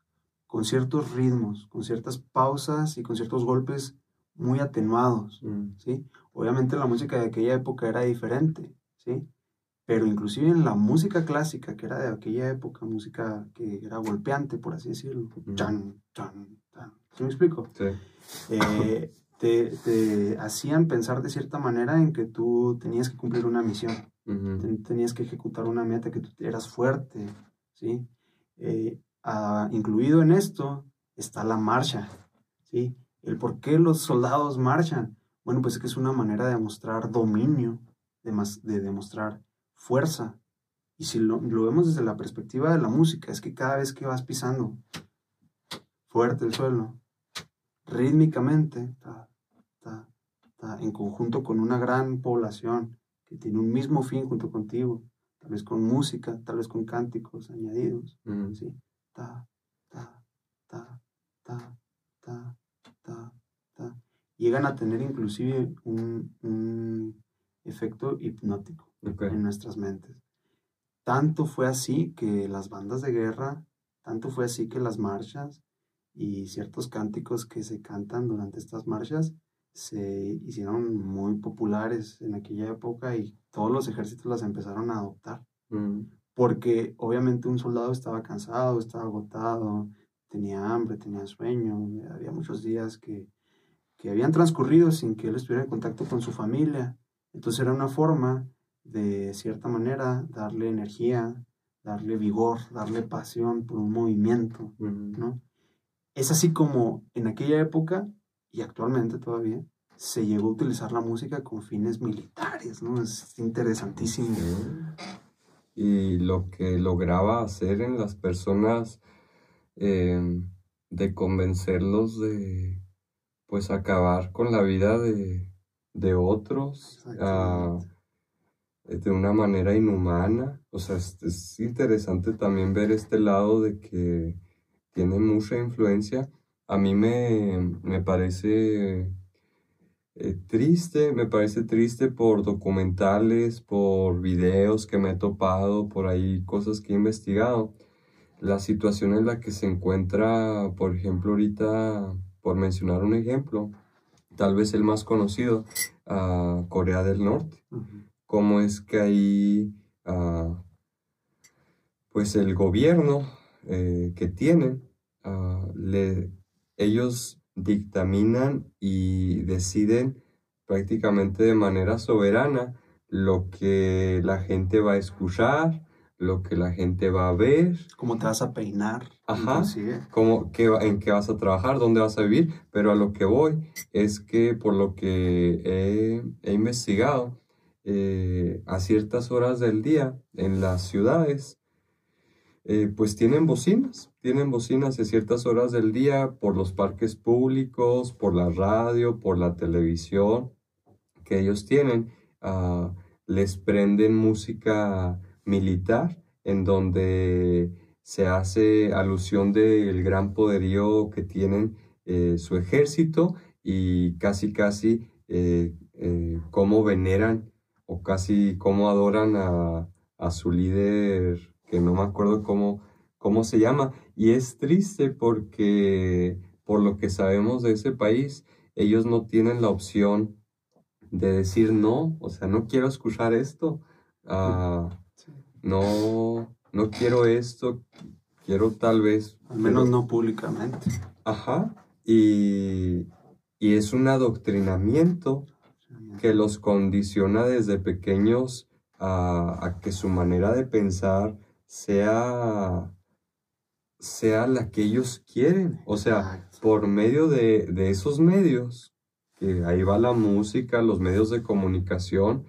con ciertos ritmos, con ciertas pausas y con ciertos golpes muy atenuados, mm. ¿sí? Obviamente la música de aquella época era diferente, ¿sí? Pero inclusive en la música clásica, que era de aquella época, música que era golpeante, por así decirlo, chan, chan, chan. ¿Sí me explico? Sí. Eh, te, te, hacían pensar de cierta manera en que tú tenías que cumplir una misión, tenías que ejecutar una meta, que tú eras fuerte, ¿sí? Eh, incluido en esto está la marcha, ¿sí? El por qué los soldados marchan. Bueno, pues es que es una manera de demostrar dominio, de, de demostrar fuerza. Y si lo, vemos desde la perspectiva de la música, es que cada vez que vas pisando fuerte el suelo, rítmicamente, en conjunto con una gran población que tiene un mismo fin junto contigo, tal vez con música, tal vez con cánticos añadidos, mm. ¿sí? ta, ta, ta, ta, ta, llegan a tener inclusive un, efecto hipnótico en nuestras mentes. Tanto fue así que las bandas de guerra, tanto fue así que las marchas y ciertos cánticos que se cantan durante estas marchas se hicieron muy populares en aquella época y todos los ejércitos las empezaron a adoptar. Mm. Porque obviamente un soldado estaba cansado, estaba agotado, tenía hambre, tenía sueño, había muchos días que, que habían transcurrido sin que él estuviera en contacto con su familia. Entonces era una forma de cierta manera darle energía, darle vigor, darle pasión por un movimiento, ¿no? Es así como en aquella época y actualmente todavía se llegó a utilizar la música con fines militares, ¿no? Es interesantísimo. Y lo que lograba hacer en las personas Em, de convencerlos de pues acabar con la vida de, otros, eh, de una manera inhumana. O sea, es, interesante también ver este lado de que tiene mucha influencia. A mí me, me parece eh, triste, me parece triste por documentales, por videos que me he topado, por ahí cosas que he investigado. La situación en la que se encuentra, por ejemplo, ahorita, por mencionar un ejemplo, tal vez el más conocido, a Corea del Norte. Cómo es que ahí, ah, pues el gobierno eh, que tienen, le, ellos dictaminan y deciden prácticamente de manera soberana lo que la gente va a escuchar, lo que la gente va a ver. Cómo te vas a peinar. Ajá. Cómo, qué, en qué vas a trabajar, dónde vas a vivir. Pero a lo que voy es que por lo que he, investigado, eh, a ciertas horas del día en las ciudades, eh, pues tienen bocinas, tienen bocinas a ciertas horas del día por los parques públicos, por la radio, por la televisión que ellos tienen. Ah, les prenden música militar, en donde se hace alusión del gran poderío que tienen eh, su ejército y casi casi eh, eh, cómo veneran o casi cómo adoran a, su líder, que no me acuerdo cómo, cómo se llama. Y es triste porque por lo que sabemos de ese país, ellos no tienen la opción de decir no, o sea, no quiero escuchar esto. Ah, no, no quiero esto, quiero tal vez... Al menos no públicamente. Ajá, y, es un adoctrinamiento que los condiciona desde pequeños a, que su manera de pensar sea, sea la que ellos quieren. O sea, por medio de, de esos medios, que ahí va la música, los medios de comunicación,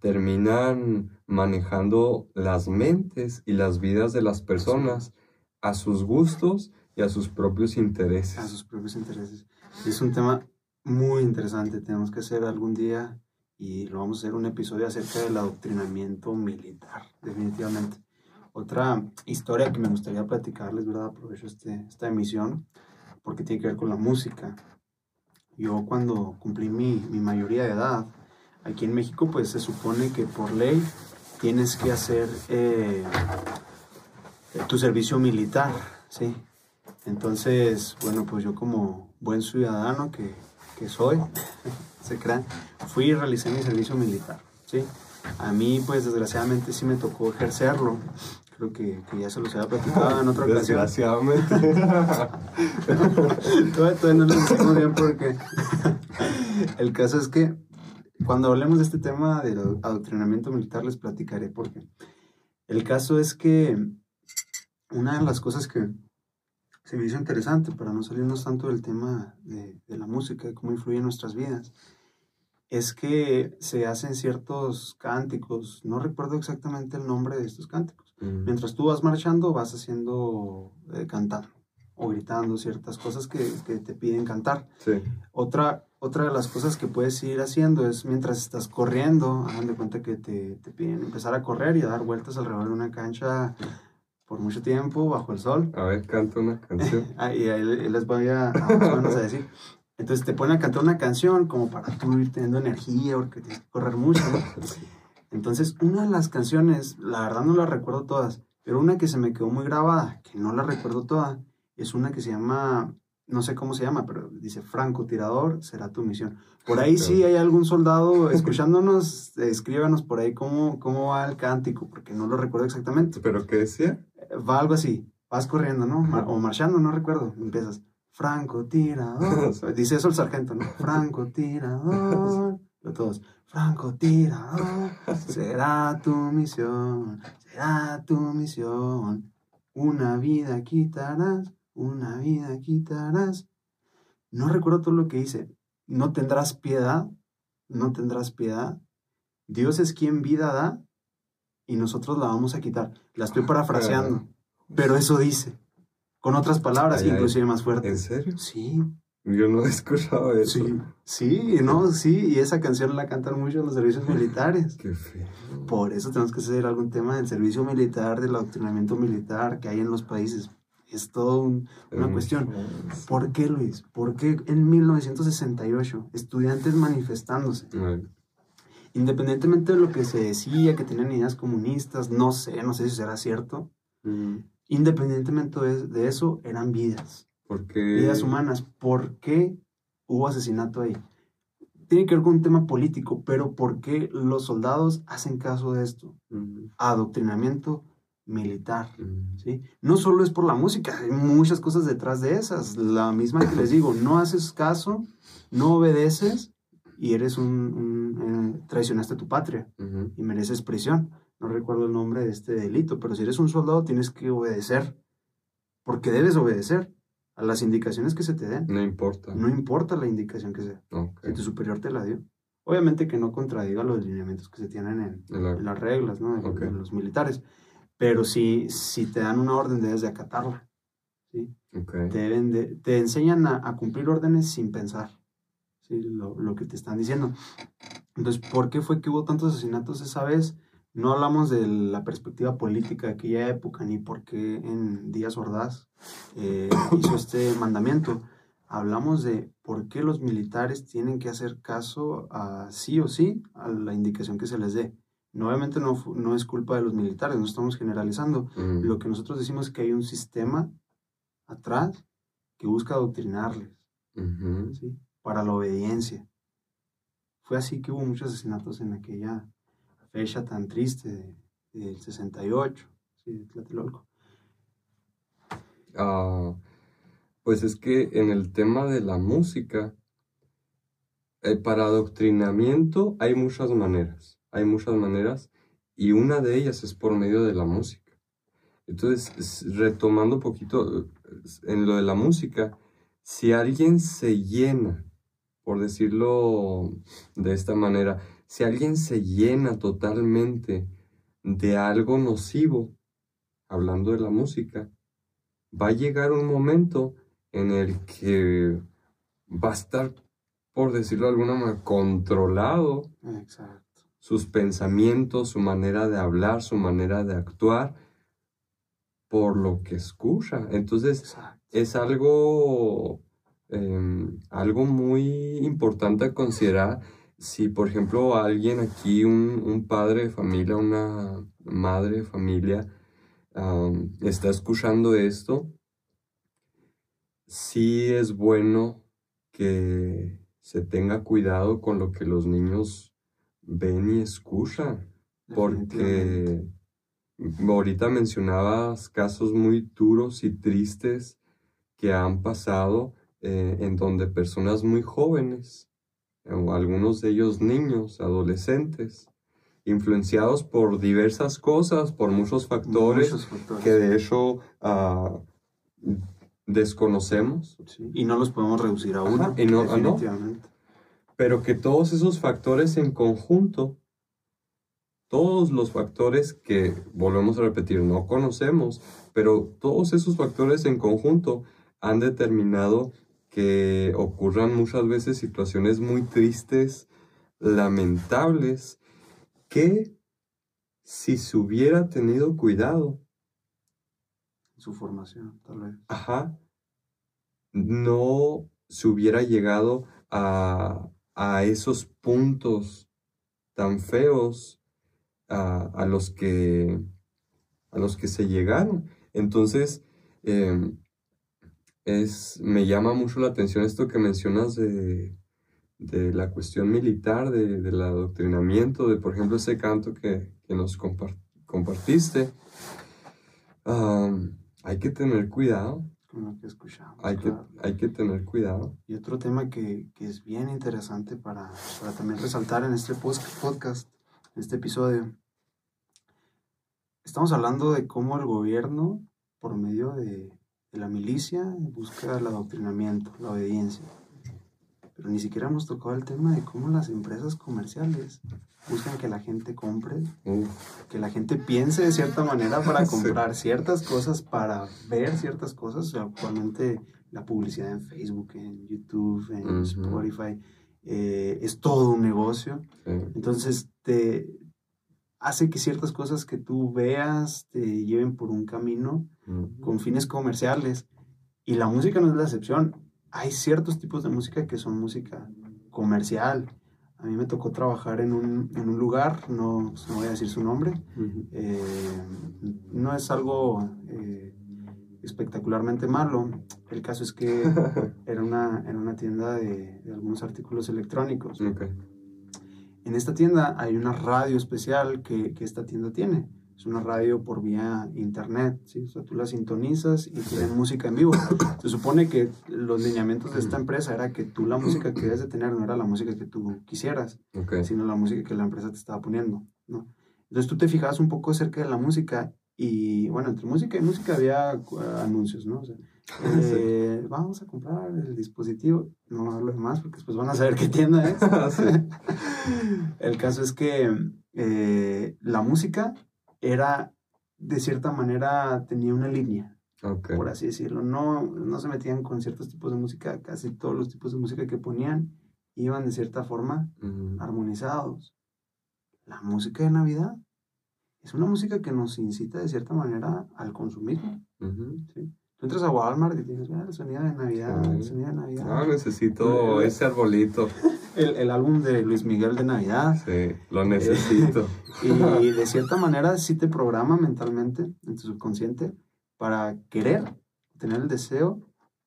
terminan manejando las mentes y las vidas de las personas a sus gustos y a sus propios intereses. A sus propios intereses. Es un tema muy interesante. Tenemos que hacer algún día y lo vamos a hacer un episodio acerca del adoctrinamiento militar, definitivamente. Otra historia que me gustaría platicarles, ¿verdad? Aprovecho este, esta emisión porque tiene que ver con la música. Yo cuando cumplí mi, mi mayoría de edad, Aquí en México pues se supone que por ley tienes que hacer eh, tu servicio militar, ¿sí? Entonces, bueno, pues yo como buen ciudadano que, soy, se crean, fui y realicé mi servicio militar, ¿sí? A mí pues desgraciadamente sí me tocó ejercerlo, creo que, ya se los había platicado en otra ocasión. Desgraciadamente. todavía, no lo decimos bien porque el caso es que cuando hablemos de este tema del adoctrinamiento militar les platicaré porque el caso es que una de las cosas que se me hizo interesante para no salirnos tanto del tema de, la música, y cómo influye en nuestras vidas, es que se hacen ciertos cánticos, no recuerdo exactamente el nombre de estos cánticos. Mm. Mientras tú vas marchando, vas haciendo, eh, cantando o gritando ciertas cosas que, que te piden cantar. Sí. Otra otra de las cosas que puedes ir haciendo es mientras estás corriendo, hagan de cuenta que te, te, piden empezar a correr y a dar vueltas alrededor de una cancha por mucho tiempo bajo el sol. A ver, canta una canción. ah, y ahí les voy a, a, a decir. Entonces te ponen a cantar una canción como para tú ir teniendo energía porque tienes que correr mucho. Entonces, una de las canciones, la verdad no la recuerdo todas, pero una que se me quedó muy grabada, que no la recuerdo toda, es una que se llama no sé cómo se llama, pero dice francotirador, será tu misión. Por ahí sí hay algún soldado escuchándonos, escríbanos por ahí cómo, cómo va el cántico, porque no lo recuerdo exactamente. ¿Pero qué decía? Va algo así, vas corriendo, ¿no? O marchando, no recuerdo. Empiezas, francotirador. Dice eso el sargento, ¿no? Francotirador. Lo todos, francotirador, será tu misión, será tu misión. Una vida quitarás una vida quitarás. No recuerdo todo lo que dice. No tendrás piedad, no tendrás piedad. Dios es quien vida da y nosotros la vamos a quitar. La estoy parafraseando, pero eso dice. Con otras palabras, inclusive más fuerte. ¿En serio? Sí. Yo no he escuchado eso. Sí, sí, no, sí, y esa canción la cantan mucho en los servicios militares. Qué feo. Por eso tenemos que hacer algún tema del servicio militar, del adoctrinamiento militar que hay en los países. Es todo una cuestión. ¿Por qué, Luis? ¿Por qué en 1968 estudiantes manifestándose? Independientemente de lo que se decía, que tenían ideas comunistas, no sé, no sé si será cierto. Independientemente de eso, eran vidas vidas humanas. ¿Por qué hubo asesinato ahí? Tiene que ver con un tema político, pero ¿por qué los soldados hacen caso de esto? Adoctrinamiento militar, ¿sí? No solo es por la música, hay muchas cosas detrás de esas. La misma que les digo, no haces caso, no obedeces y eres un, eh, traicionaste a tu patria y mereces prisión. No recuerdo el nombre de este delito, pero si eres un soldado tienes que obedecer, porque debes obedecer a las indicaciones que se te den. No importa. No importa la indicación que sea. Si tu superior te la dio. Obviamente que no contradiga los lineamientos que se tienen en, las reglas, ¿no? De, los militares. Pero si, si te dan una orden, debes de acatarla. ¿sí? Te, deben de, te enseñan a, cumplir órdenes sin pensar. ¿sí? Lo, lo que te están diciendo. Entonces, ¿por qué fue que hubo tantos asesinatos esa vez? No hablamos de la perspectiva política de aquella época, ni por qué en Díaz Ordaz eh, hizo este mandamiento. Hablamos de por qué los militares tienen que hacer caso a sí o sí a la indicación que se les dé. Nuevamente no, no es culpa de los militares, no estamos generalizando. Lo que nosotros decimos es que hay un sistema atrás que busca adoctrinarles ¿sí? para la obediencia. Fue así que hubo muchos asesinatos en aquella fecha tan triste del 68, sí, de Tlatelolco? Ah, pues es que en el tema de la música, eh, para adoctrinamiento hay muchas maneras, hay muchas maneras y una de ellas es por medio de la música. Entonces, retomando un poquito en lo de la música, si alguien se llena, por decirlo de esta manera, si alguien se llena totalmente de algo nocivo, hablando de la música, va a llegar un momento en el que va a estar, por decirlo de alguna manera, controlado. Sus pensamientos, su manera de hablar, su manera de actuar, por lo que escucha. Entonces, es algo, em, algo muy importante a considerar si por ejemplo alguien aquí, un, padre de familia, una madre de familia, está escuchando esto, sí es bueno que se tenga cuidado con lo que los niños ven y escuchan, porque ahorita mencionabas casos muy duros y tristes que han pasado eh, en donde personas muy jóvenes o algunos de ellos niños, adolescentes, influenciados por diversas cosas, por muchos factores, que de hecho ah, desconocemos. Y no los podemos reducir a uno. y no, Pero que todos esos factores en conjunto, todos los factores que, volvemos a repetir, no conocemos, pero todos esos factores en conjunto han determinado que ocurran muchas veces situaciones muy tristes, lamentables, que si se hubiera tenido cuidado. Su formación, tal vez. Ajá. No se hubiera llegado a, esos puntos tan feos a, los que a los que se llegaron. Entonces, em, es, me llama mucho la atención esto que mencionas de, la cuestión militar, de, del adoctrinamiento, de por ejemplo ese canto que, nos compartiste. hay que tener cuidado. Con lo que escuchamos. Hay, que, hay que tener cuidado. Y otro tema que, es bien interesante para, para también resaltar en este podcast, en este episodio. Estamos hablando de cómo el gobierno, por medio de, la milicia busca el adoctrinamiento, la obediencia. Pero ni siquiera hemos tocado el tema de cómo las empresas comerciales buscan que la gente compre, que la gente piense de cierta manera para comprar ciertas cosas, para ver ciertas cosas. actualmente la publicidad en Facebook, en YouTube, en Spotify, eh, es todo un negocio. Entonces te hace que ciertas cosas que tú veas te lleven por un camino con fines comerciales. Y la música no es la excepción. Hay ciertos tipos de música que son música comercial a mí me tocó trabajar en un, en un lugar, no, no, voy a decir su nombre. Eh, no es algo eh, espectacularmente malo. El caso es que era una, era una tienda de, de algunos artículos electrónicos. En esta tienda hay una radio especial que, que esta tienda tiene es una radio por vía internet, ¿sí? O sea, tú la sintonizas y tienen música en vivo. Se supone que los lineamientos de esta empresa era que tú la música que debes de tener no era la música que tú quisieras, sino la música que la empresa te estaba poniendo, ¿no? Entonces tú te fijabas un poco acerca de la música y, bueno, entre música y música había uh, anuncios, ¿no? O sea, eh, vamos a comprar el dispositivo, no hablo de más porque después van a saber qué tienda es. el caso es que eh, la música era, de cierta manera, tenía una línea, por así decirlo. No, no se metían con ciertos tipos de música, casi todos los tipos de música que ponían iban de cierta forma armonizados. La música de Navidad es una música que nos incita de cierta manera al consumismo. Tú entras a Walmart y tienes el sonido de Navidad, el sonido de Navidad. Ah, necesito ese arbolito. El, el, álbum de Luis Miguel de Navidad. Sí, lo necesito. y de cierta manera sí te programa mentalmente en tu subconsciente para querer, tener el deseo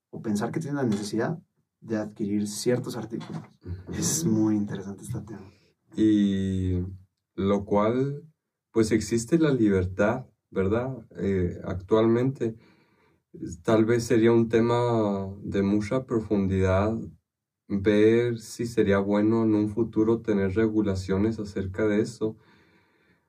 o pensar que tienes la necesidad de adquirir ciertos artículos. Es muy interesante este tema. Y lo cual, pues existe la libertad, ¿verdad? Eh, actualmente tal vez sería un tema de mucha profundidad ver si sería bueno en un futuro tener regulaciones acerca de eso.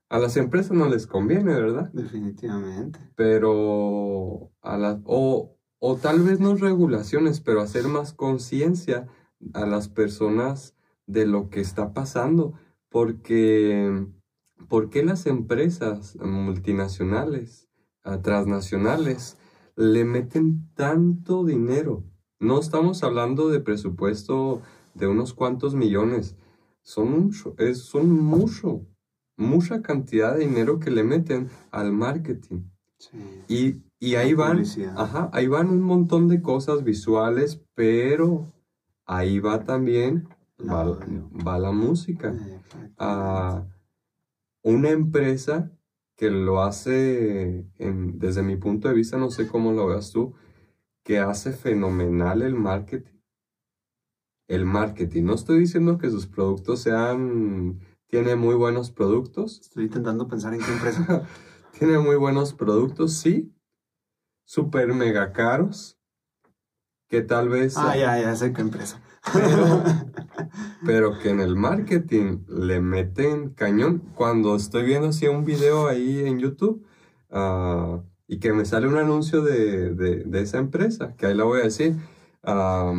A las empresas no les conviene, ¿verdad? Definitivamente. Pero a la, o, o tal vez no regulaciones, pero hacer más conciencia a las personas de lo que está pasando. Porque, ¿por qué las empresas multinacionales, transnacionales, le meten tanto dinero. No estamos hablando de presupuesto de unos cuantos millones. Son, mucho, es, son mucho, mucha cantidad de dinero que le meten al marketing. Y, y ahí van, ajá, ahí van un montón de cosas visuales, pero ahí va también, va, la música. a una empresa que lo hace, desde mi punto de vista, no sé cómo lo veas tú, que hace fenomenal el marketing. El marketing. No estoy diciendo que sus productos sean, tiene muy buenos productos. Estoy intentando pensar en qué empresa. tiene muy buenos productos, sí. Super mega caros. Que tal vez... Ah, ya, ya sé qué empresa. Pero, que en el marketing le meten cañón. Cuando estoy viendo así un video ahí en YouTube ah, y que me sale un anuncio de, esa empresa, que ahí la voy a decir. Ah,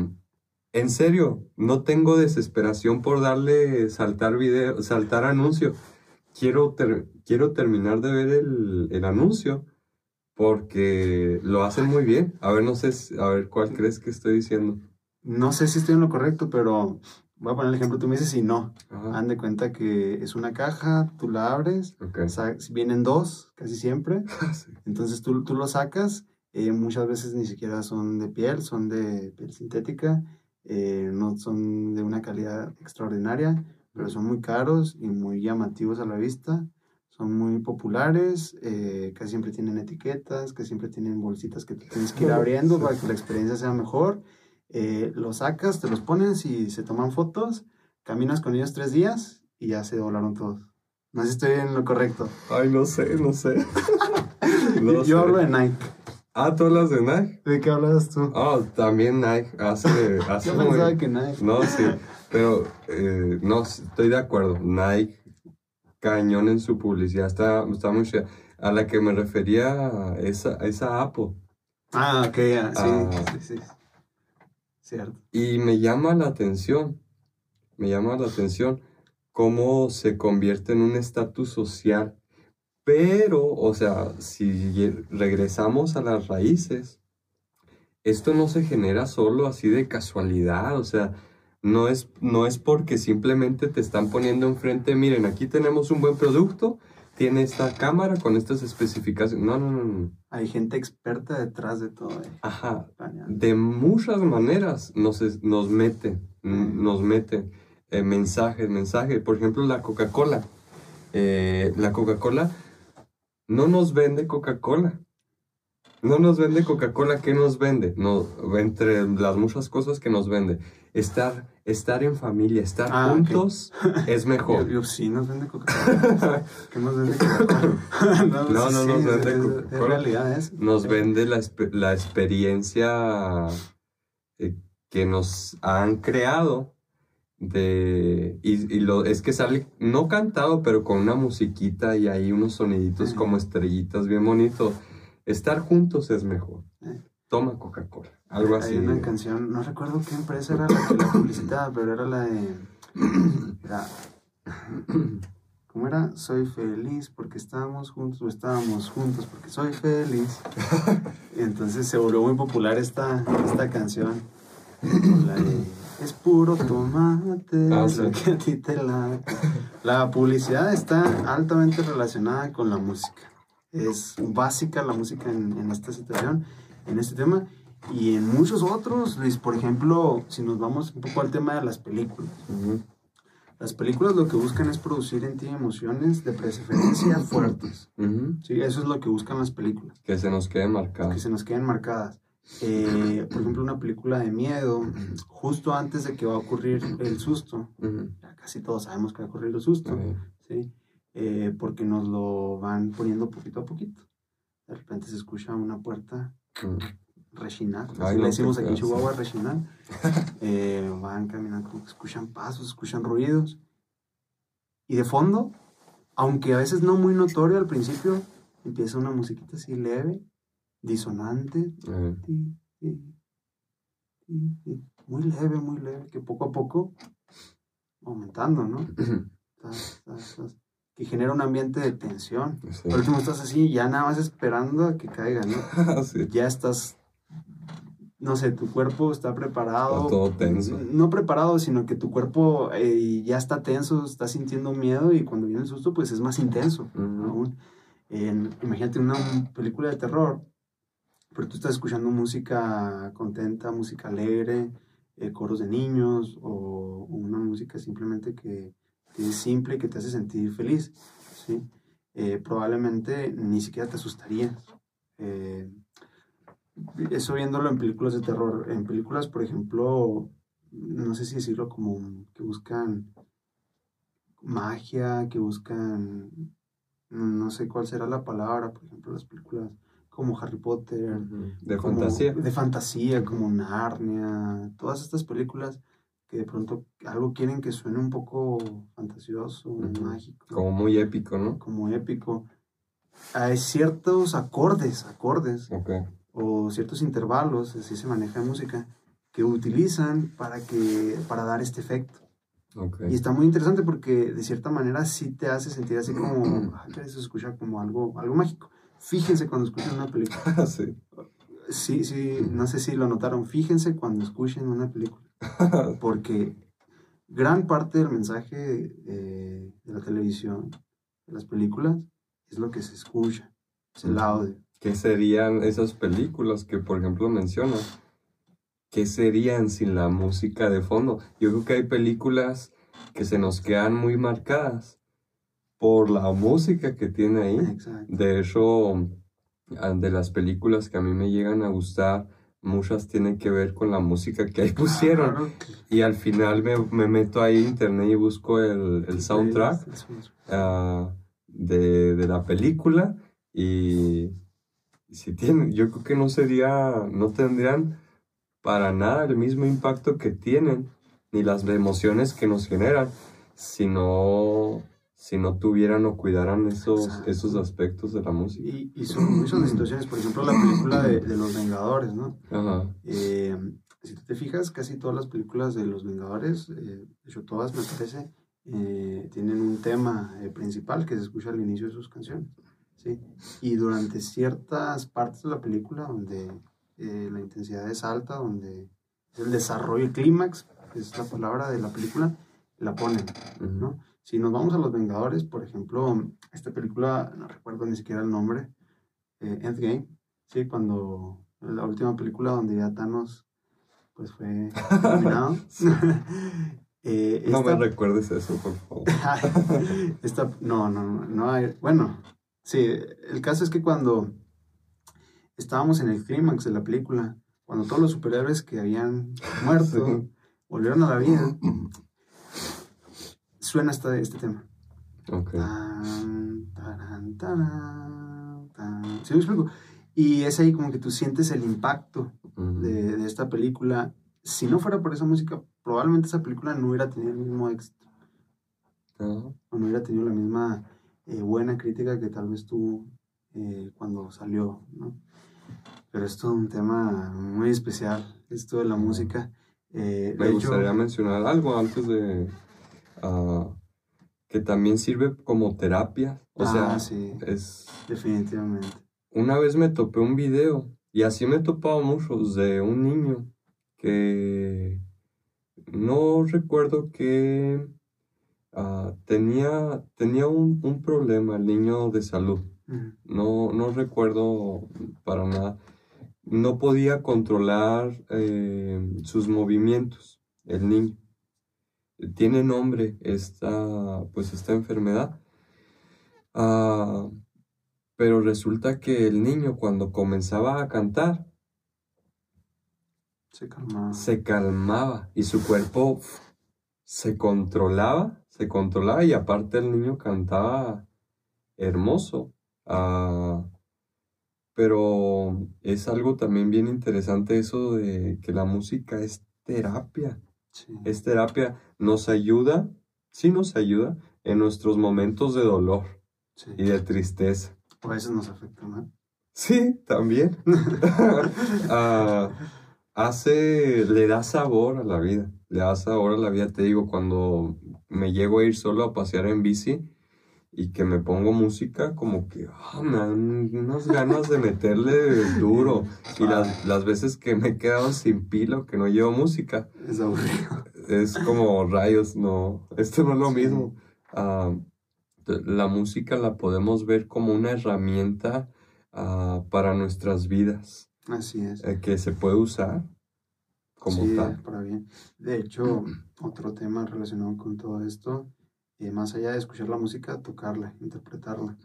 en serio, no tengo desesperación por darle saltar video, saltar anuncio. Quiero, quiero terminar de ver el, el anuncio porque lo hacen muy bien. A ver, no sé, a ver cuál crees que estoy diciendo no sé si estoy en lo correcto, pero voy a poner el ejemplo, tú me dices si no. Han de cuenta que es una caja, tú la abres, vienen dos casi siempre, ah, entonces tú, tú lo sacas, eh, muchas veces ni siquiera son de piel, son de piel sintética, eh, no son de una calidad extraordinaria, pero son muy caros y muy llamativos a la vista. Son muy populares, eh, casi siempre tienen etiquetas, que siempre tienen bolsitas que tú tienes que ir abriendo para que la experiencia sea mejor eh, los sacas, te los pones y se toman fotos, caminas con ellos tres días y ya se doblaron todos. No sé si estoy en lo correcto. Ay, no sé, no sé. Yo hablo de Nike. Ah, ¿tú hablas de Nike? ¿De qué hablas tú? Ah, también Nike hace... hace Yo pensaba que Nike. No, sí, pero eh, no, estoy de acuerdo. Nike, cañón en su publicidad, está, está muy chida. A la que me refería esa, esa Apple. Ah, ok, ya, sí, ah, sí, sí. Y me llama la atención, me llama la atención cómo se convierte en un estatus social. Pero, o sea, si regresamos a las raíces, esto no se genera solo así de casualidad, o sea, no es, no es porque simplemente te están poniendo enfrente, miren, aquí tenemos un buen producto, tiene esta cámara con estas especificaciones. No, no, no, no. Hay gente experta detrás de todo. Ajá. De muchas maneras nos, nos meten, nos meten eh, mensajes, mensajes. Por ejemplo, la Coca-Cola. Eh, la Coca-Cola no nos vende Coca-Cola. No nos vende Coca-Cola, ¿qué nos vende? No, entre las muchas cosas que nos vende estar, estar en familia, estar ah, juntos es mejor. Yo, sí nos vende Coca-Cola. ¿Qué nos vende Coca-Cola? no, no, no nos vende Coca-Cola. Nos vende la, la experiencia eh, que nos han creado de y, y, lo es que sale no cantado pero con una musiquita y ahí unos soniditos como estrellitas bien bonito estar juntos es mejor eh. toma Coca-Cola algo así. Hay una canción, no recuerdo qué empresa era la que la publicitaba, pero era la de. Era, ¿Cómo era? Soy feliz porque estábamos juntos o estábamos juntos porque soy feliz. Y entonces se volvió muy popular esta, esta canción. La de, es puro tomate, ah, que a ti te la... La publicidad está altamente relacionada con la música. Es básica la música en, en esta situación, en este tema. Y en muchos otros, Luis, por ejemplo, si nos vamos un poco al tema de las películas. Las películas lo que buscan es producir en ti emociones de preferencia fuertes. Sí, eso es lo que buscan las películas. Que se nos queden marcadas. Que se nos queden marcadas. Eh, por ejemplo, una película de miedo, justo antes de que va a ocurrir el susto, ya casi todos sabemos que va a ocurrir el susto, ¿sí? Eh, porque nos lo van poniendo poquito a poquito. De repente se escucha una puerta rechinar, le decimos aquí en Chihuahua rechinar, eh, van caminando, escuchan pasos, escuchan ruidos, y de fondo, aunque a veces no muy notorio al principio, empieza una musiquita así leve, disonante, muy leve, muy leve, que poco a poco aumentando, ¿no? que genera un ambiente de tensión. Por último estás así, ya nada más esperando a que caiga, ¿no? Ya estás no sé, tu cuerpo está preparado. todo tenso. No preparado, sino que tu cuerpo eh, ya está tenso, está sintiendo miedo y cuando viene el susto, pues es más intenso aún. imagínate una película de terror, pero tú estás escuchando música contenta, música alegre, eh, coros de niños o, una música simplemente que, es simple y que te hace sentir feliz, ¿sí? Eh, probablemente ni siquiera te asustarías eso viéndolo en películas de terror. En películas, por ejemplo, no sé si decirlo como que buscan magia, que buscan, no sé cuál será la palabra, por ejemplo, las películas como Harry Potter. De fantasía. De fantasía, como Narnia, todas estas películas que de pronto algo quieren que suene un poco fantasioso, mágico. Como muy épico, ¿no? Como épico. Hay ciertos acordes, acordes. Okay o ciertos intervalos, así se maneja en música, que utilizan para, que, para dar este efecto. Y está muy interesante porque de cierta manera sí te hace sentir así como, ah, se escucha como algo, algo mágico. Fíjense cuando escuchen una película. sí. Sí, sí, no sé si lo notaron. Fíjense cuando escuchen una película. Porque gran parte del mensaje de la televisión, de las películas, es lo que se escucha, es el audio. ¿Qué serían esas películas que, por ejemplo, mencionas? ¿Qué serían sin la música de fondo? Yo creo que hay películas que se nos quedan muy marcadas por la música que tiene ahí. De hecho, ah, de las películas que a mí me llegan a gustar, muchas tienen que ver con la música que ahí pusieron. Y al final me, meto ahí en internet y busco el, soundtrack ah, de, de la película y si tienen, yo creo que no sería, no tendrían para nada el mismo impacto que tienen, ni las emociones que nos generan, si no, si no tuvieran o cuidaran esos, esos aspectos de la música. Y, y son muchas situaciones, por ejemplo, la película de, Los Vengadores, ¿no? Ajá. Eh, si tú te fijas, casi todas las películas de los Vengadores, eh, de hecho todas me parece, eh, tienen un tema eh, principal que se escucha al inicio de sus canciones. ¿sí? Y durante ciertas partes de la película donde la intensidad es alta, donde es el desarrollo, el clímax, es la palabra de la película, la ponen. ¿no? Si nos vamos a los Vengadores, por ejemplo, esta película, no recuerdo ni siquiera el nombre, Endgame, ¿sí? cuando la última película donde ya Thanos pues fue terminado. eh, no me recuerdes eso, por favor. esta, no, no, no hay, bueno, sí, el caso es que cuando estábamos en el clímax de la película, cuando todos los superhéroes que habían muerto volvieron a la vida, suena este, este tema. Ok. ¿Sí me explico? Y es ahí como que tú sientes el impacto de, de, esta película. Si no fuera por esa música, probablemente esa película no hubiera tenido el mismo éxito. O no hubiera tenido la misma eh, buena crítica que tal vez tuvo eh, cuando salió, ¿no? Pero es todo un tema muy especial, esto de la música. Eh, Me gustaría mencionar algo antes de... Uh, que también sirve como terapia. O ah, sea, sí, es... Definitivamente. Una vez me topé un video y así me he topado muchos de un niño que no recuerdo que ah, tenía, tenía un, problema, el niño de salud. No, no recuerdo para nada. No podía controlar eh, sus movimientos, el niño. Tiene nombre esta, pues esta enfermedad. Uh, pero resulta que el niño cuando comenzaba a cantar, se calmaba. Se calmaba y su cuerpo se controlaba, se controlaba y aparte el niño cantaba hermoso. Ah, pero es algo también bien interesante eso de que la música es terapia. Es terapia, nos ayuda, sí nos ayuda en nuestros momentos de dolor y de tristeza. A veces nos afecta, ¿no? Sí, también. Ah, hace, le da sabor a la vida. Le da sabor a la vida, te digo, cuando me llego a ir solo a pasear en bici y que me pongo música, como que ah, me dan unas ganas de meterle duro. Y las, las veces que me he quedado sin pilo, que no llevo música. Es aburrido. Es como rayos, no, esto no es lo mismo. Ah, la música la podemos ver como una herramienta ah, para nuestras vidas. Así es. Eh, que se puede usar como sí, tal. Para bien. De hecho, otro tema relacionado con todo esto, eh, más allá de escuchar la música, tocarla, interpretarla.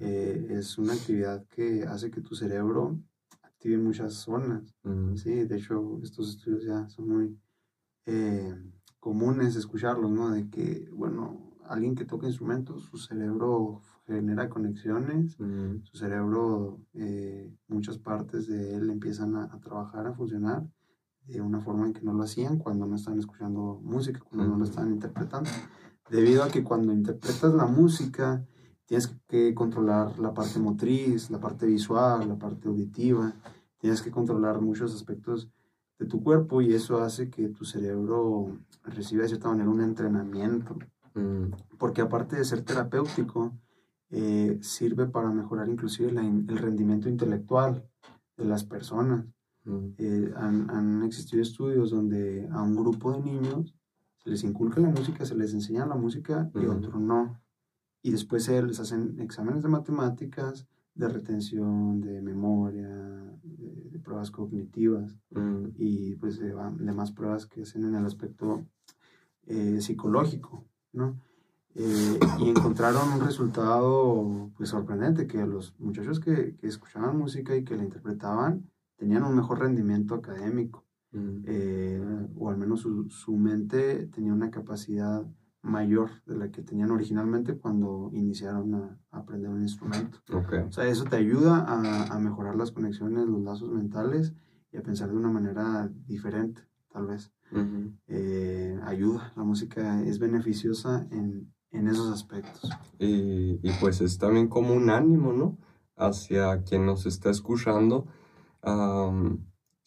Eh, es una actividad que hace que tu cerebro active muchas zonas. Sí, de hecho, estos estudios ya son muy comunes escucharlos, ¿no? De que, bueno, alguien que toca instrumentos, su cerebro genera conexiones, su cerebro, eh, muchas partes de él empiezan a, trabajar, a funcionar de una forma en que no lo hacían cuando no están escuchando música, cuando no lo están interpretando. Debido a que cuando interpretas la música, tienes que controlar la parte motriz, la parte visual, la parte auditiva, tienes que controlar muchos aspectos de tu cuerpo y eso hace que tu cerebro reciba de cierta manera un entrenamiento Mm. porque aparte de ser terapéutico, eh, sirve para mejorar inclusive el rendimiento intelectual de las personas. Mm. Eh, han, existido estudios donde a un grupo de niños se les inculca la música, se les enseña la música y otro no. Y después se les hacen exámenes de matemáticas, de retención, de memoria, de, pruebas cognitivas mm. y pues de, demás pruebas que hacen en el aspecto eh, psicológico. ¿no? Eh, y encontraron un resultado pues sorprendente, que los muchachos que, que, escuchaban música y que la interpretaban tenían un mejor rendimiento académico, eh, o al menos su, su, mente tenía una capacidad mayor de la que tenían originalmente cuando iniciaron a, aprender un instrumento. O sea, eso te ayuda a, a mejorar las conexiones, los lazos mentales y a pensar de una manera diferente, tal vez. Eh, ayuda, la música es beneficiosa en, en esos aspectos. Y, y, pues es también como un ánimo, ¿no? Hacia quien nos está escuchando.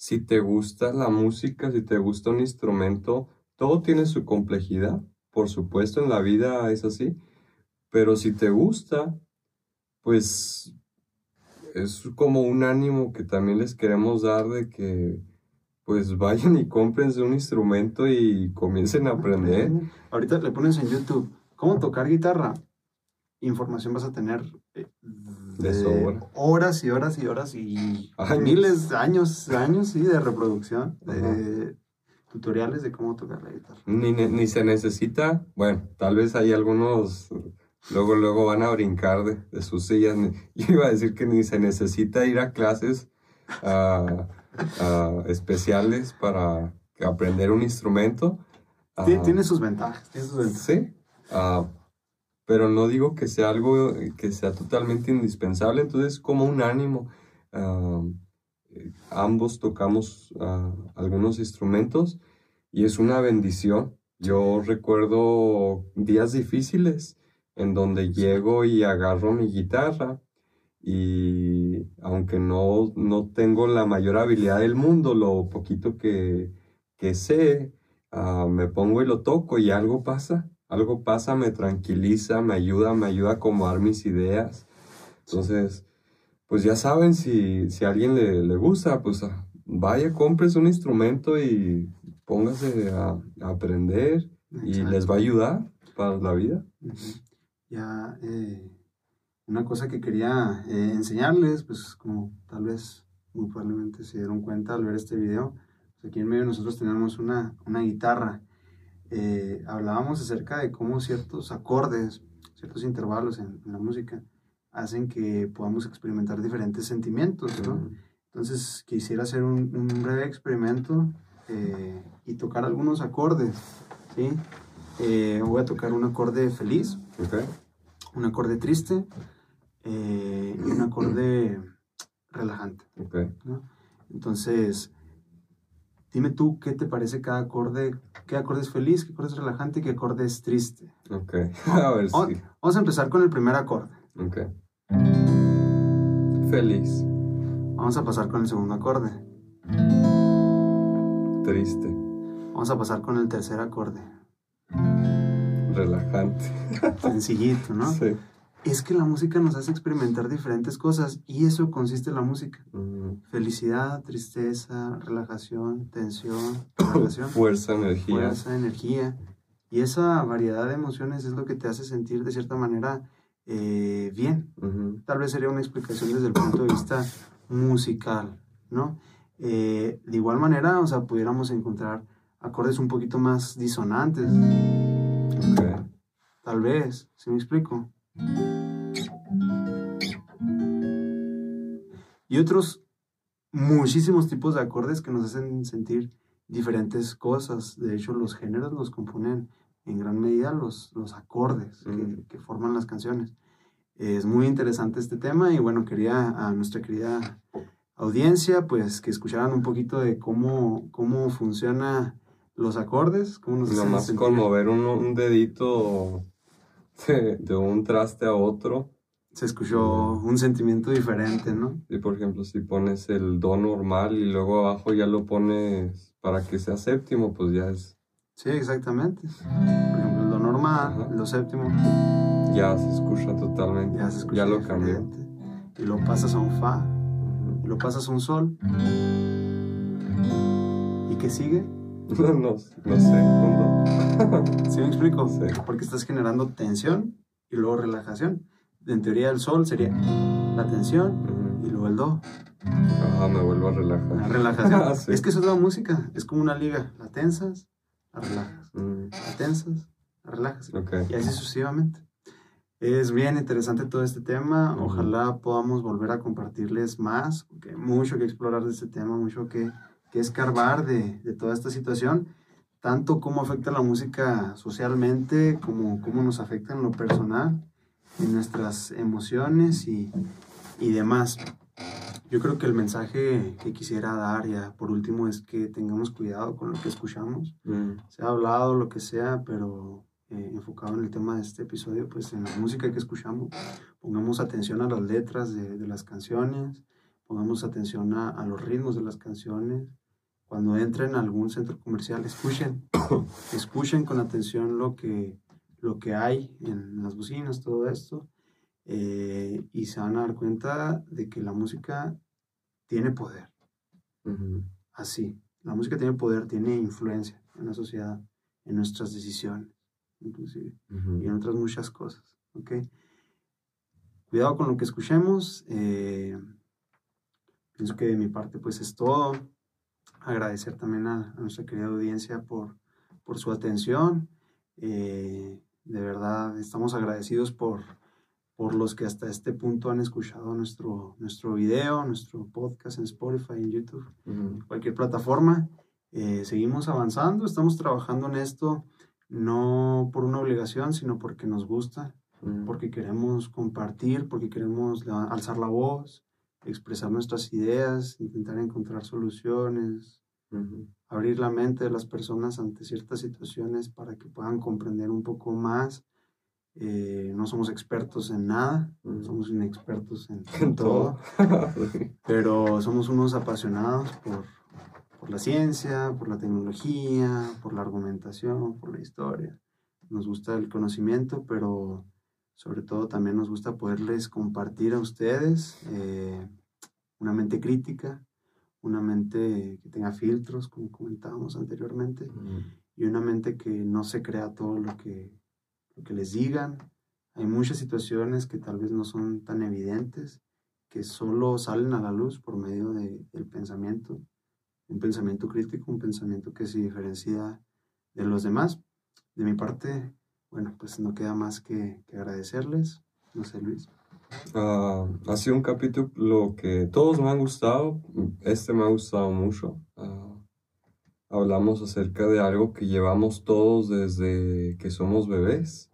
Si te gusta la música, si te gusta un instrumento, todo tiene su complejidad. Por supuesto, en la vida es así. Pero si te gusta, pues es como un ánimo que también les queremos dar de que pues vayan y cómprense un instrumento y comiencen a aprender. Ahorita le pones en YouTube cómo tocar guitarra. Información vas a tener eh, de, horas y horas y horas y miles de años, años sí, de reproducción, de tutoriales de cómo tocar la guitarra. Ni, ni, se necesita, bueno, tal vez hay algunos, luego, luego van a brincar de, sus sillas. Yo iba a decir que ni se necesita ir a clases especiales para aprender un instrumento. Tiene, sus ventajas, tiene sus ventajas. Sí. Pero no digo que sea algo eh, que sea totalmente indispensable, entonces como un ánimo. Eh, ambos tocamos ah, algunos instrumentos y es una bendición. Yo recuerdo días difíciles en donde llego y agarro mi guitarra y aunque no, no tengo la mayor habilidad del mundo, lo poquito que, que sé, ah, me pongo y lo toco y algo pasa algo pasa, me tranquiliza, me ayuda, me ayuda a acomodar mis ideas. Entonces, pues ya saben, si, si a alguien le, gusta, pues ah, vaya, compres un instrumento y póngase a, aprender y les va a ayudar para la vida. Ya, eh, una cosa que quería eh, enseñarles, pues como tal vez muy probablemente se dieron cuenta al ver este video, pues aquí en medio nosotros tenemos una, una guitarra eh, hablábamos acerca de cómo ciertos acordes, ciertos intervalos en, la música hacen que podamos experimentar diferentes sentimientos, Entonces quisiera hacer un, breve experimento eh, y tocar algunos acordes, ¿sí? Eh, voy a tocar un acorde feliz, un acorde triste y un acorde relajante. Entonces, Dime tú qué te parece cada acorde, qué acorde es feliz, qué acorde es relajante y qué acorde es triste. Ok, a ver si. Vamos a empezar con el primer acorde. Ok. Feliz. Vamos a pasar con el segundo acorde. Triste. Vamos a pasar con el tercer acorde. Relajante. Sencillito, ¿no? Sí es que la música nos hace experimentar diferentes cosas y eso consiste en la música. Felicidad, tristeza, relajación, tensión, relajación, fuerza, energía. Fuerza, energía. Y esa variedad de emociones es lo que te hace sentir de cierta manera eh, bien. Tal vez sería una explicación desde el punto de vista musical, ¿no? Eh, de igual manera, o sea, pudiéramos encontrar acordes un poquito más disonantes. Tal vez, ¿sí me explico? Y otros muchísimos tipos de acordes que nos hacen sentir diferentes cosas. De hecho, los géneros los componen en gran medida los, los acordes que, forman las canciones. Es muy interesante este tema y bueno, quería a nuestra querida audiencia pues que escucharan un poquito de cómo, cómo funciona los acordes. Cómo nos Nomás con mover un, un dedito de, un traste a otro. Se escuchó un sentimiento diferente, ¿no? Y por ejemplo, si pones el do normal y luego abajo ya lo pones para que sea séptimo, pues ya es... Sí, exactamente. Por ejemplo, el do normal, lo séptimo. Ya se escucha totalmente. Ya se escucha Ya lo cambió. Y lo pasas a un fa. Y lo pasas a un sol. ¿Y qué sigue? No, no, no sé, ¿Sí me explico? Porque estás generando tensión y luego relajación. En teoría el sol sería la tensión y luego el do. Ah, me vuelvo a relajar. La relajación. Ah, es que eso es la música, es como una liga. La tensas, la relajas. La tensas, la relajas. Y así sucesivamente. Es bien interesante todo este tema. Ojalá podamos volver a compartirles más, porque hay mucho que explorar de este tema, mucho que que escarbar de, de, toda esta situación, tanto cómo afecta la música socialmente, como cómo nos afecta en lo personal, en nuestras emociones y, y demás. Yo creo que el mensaje que quisiera dar ya por último es que tengamos cuidado con lo que escuchamos. Mm. Se ha hablado lo que sea, pero eh, enfocado en el tema de este episodio, pues en la música que escuchamos, pongamos atención a las letras de, de las canciones, pongamos atención a, los ritmos de las canciones. Cuando entren a algún centro comercial, escuchen, escuchen con atención lo que, lo que hay en las bocinas, todo esto, eh, y se van a dar cuenta de que la música tiene poder. Así, la música tiene poder, tiene influencia en la sociedad, en nuestras decisiones, inclusive, y en otras muchas cosas. ¿okay? Cuidado con lo que escuchemos. Eh, pienso que de mi parte pues es todo. Agradecer también a, nuestra querida audiencia por, por su atención. Eh, de verdad estamos agradecidos por, por los que hasta este punto han escuchado nuestro, nuestro video, nuestro podcast en Spotify, en YouTube, cualquier plataforma. Eh, seguimos avanzando, estamos trabajando en esto no por una obligación, sino porque nos gusta, porque queremos compartir, porque queremos alzar la voz, expresar nuestras ideas, intentar encontrar soluciones, abrir la mente de las personas ante ciertas situaciones para que puedan comprender un poco más. Eh, no somos expertos en nada, somos inexpertos en, todo, pero somos unos apasionados por, por la ciencia, por la tecnología, por la argumentación, por la historia. Nos gusta el conocimiento, pero sobre todo también nos gusta poderles compartir a ustedes eh, una mente crítica, una mente que tenga filtros, como comentábamos anteriormente, y una mente que no se crea todo lo que, lo que les digan. Hay muchas situaciones que tal vez no son tan evidentes, que solo salen a la luz por medio de, del pensamiento, un pensamiento crítico, un pensamiento que se diferencia de los demás. De mi parte, bueno, pues no queda más que, agradecerles. No sé, Luis. Uh, ha sido un capítulo que todos me han gustado. Este me ha gustado mucho. Ah, hablamos acerca de algo que llevamos todos desde que somos bebés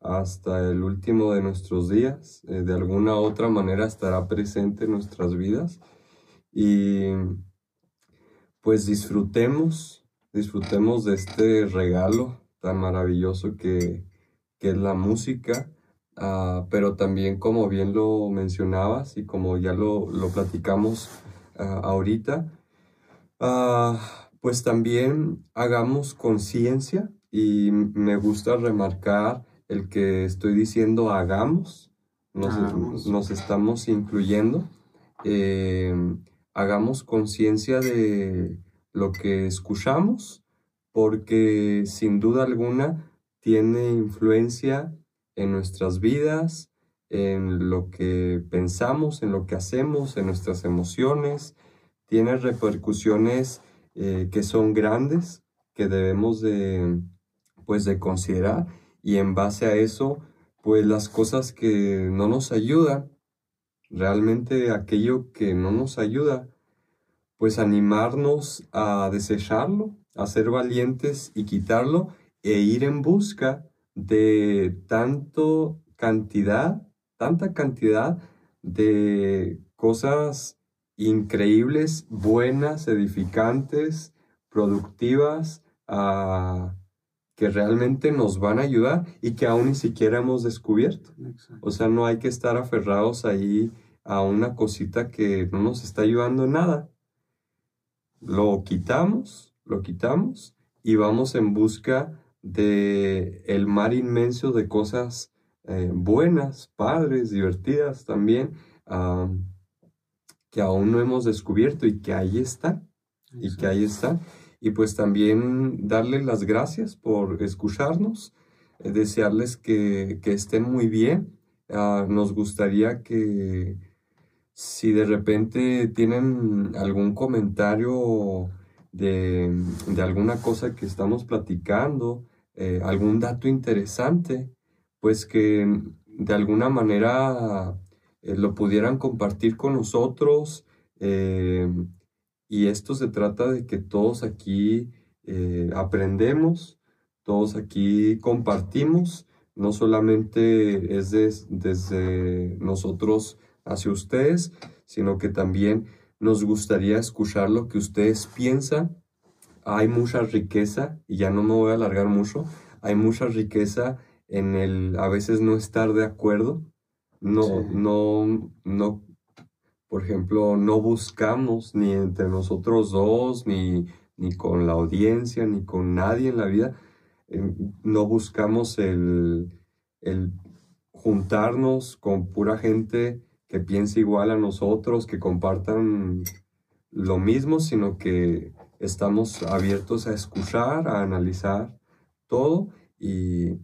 hasta el último de nuestros días. Eh, de alguna u otra manera estará presente en nuestras vidas. Y pues disfrutemos, disfrutemos de este regalo tan maravilloso que, es la música, ah, pero también como bien lo mencionabas y como ya lo, platicamos ah, ahorita, ah, pues también hagamos conciencia y me gusta remarcar el que estoy diciendo hagamos, nos, estamos incluyendo, eh, hagamos conciencia de lo que escuchamos porque sin duda alguna tiene influencia en nuestras vidas, en lo que pensamos, en lo que hacemos, en nuestras emociones, tiene repercusiones eh, que son grandes, que debemos de, pues, de considerar. Y en base a eso, pues las cosas que no nos ayudan, realmente aquello que no nos ayuda, pues animarnos a desecharlo, a ser valientes y quitarlo e ir en busca de tanto cantidad, tanta cantidad de cosas increíbles, buenas, edificantes, productivas, ah, que realmente nos van a ayudar y que aún ni siquiera hemos descubierto. O sea, no hay que estar aferrados ahí a una cosita que no nos está ayudando en nada. Lo quitamos lo quitamos y vamos en busca de el mar inmenso de cosas eh, buenas, padres, divertidas también, que aún no hemos descubierto y que ahí está, y que ahí está. Y pues también darles las gracias por escucharnos, eh, desearles que, estén muy bien. Ah, nos gustaría que si de repente tienen algún comentario de, alguna cosa que estamos platicando, eh, algún dato interesante, pues que de alguna manera eh, lo pudieran compartir con nosotros. Eh, y esto se trata de que todos aquí aprendemos, todos aquí compartimos, no solamente es desde nosotros hacia ustedes, sino que también nos gustaría escuchar lo que ustedes piensan. Hay mucha riqueza, y ya no me voy a alargar mucho, hay mucha riqueza en el a veces no estar de acuerdo, no, no, no, por ejemplo, no buscamos ni entre nosotros dos, ni, ni con la audiencia, ni con nadie en la vida, eh, no buscamos el, el juntarnos con pura gente que piense igual a nosotros, que compartan lo mismo, sino que estamos abiertos a escuchar, a analizar todo y,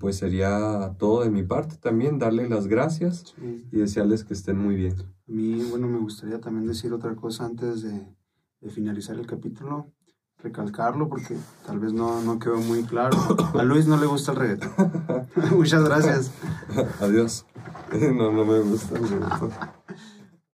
pues sería todo de mi parte también, darle las gracias y desearles que estén muy bien. A mí, bueno, me gustaría también decir otra cosa antes de, finalizar el capítulo, recalcarlo porque tal vez no, no quedó muy claro. A Luis no le gusta el reggaetón. Muchas gracias. Adiós. non, non mi gusta.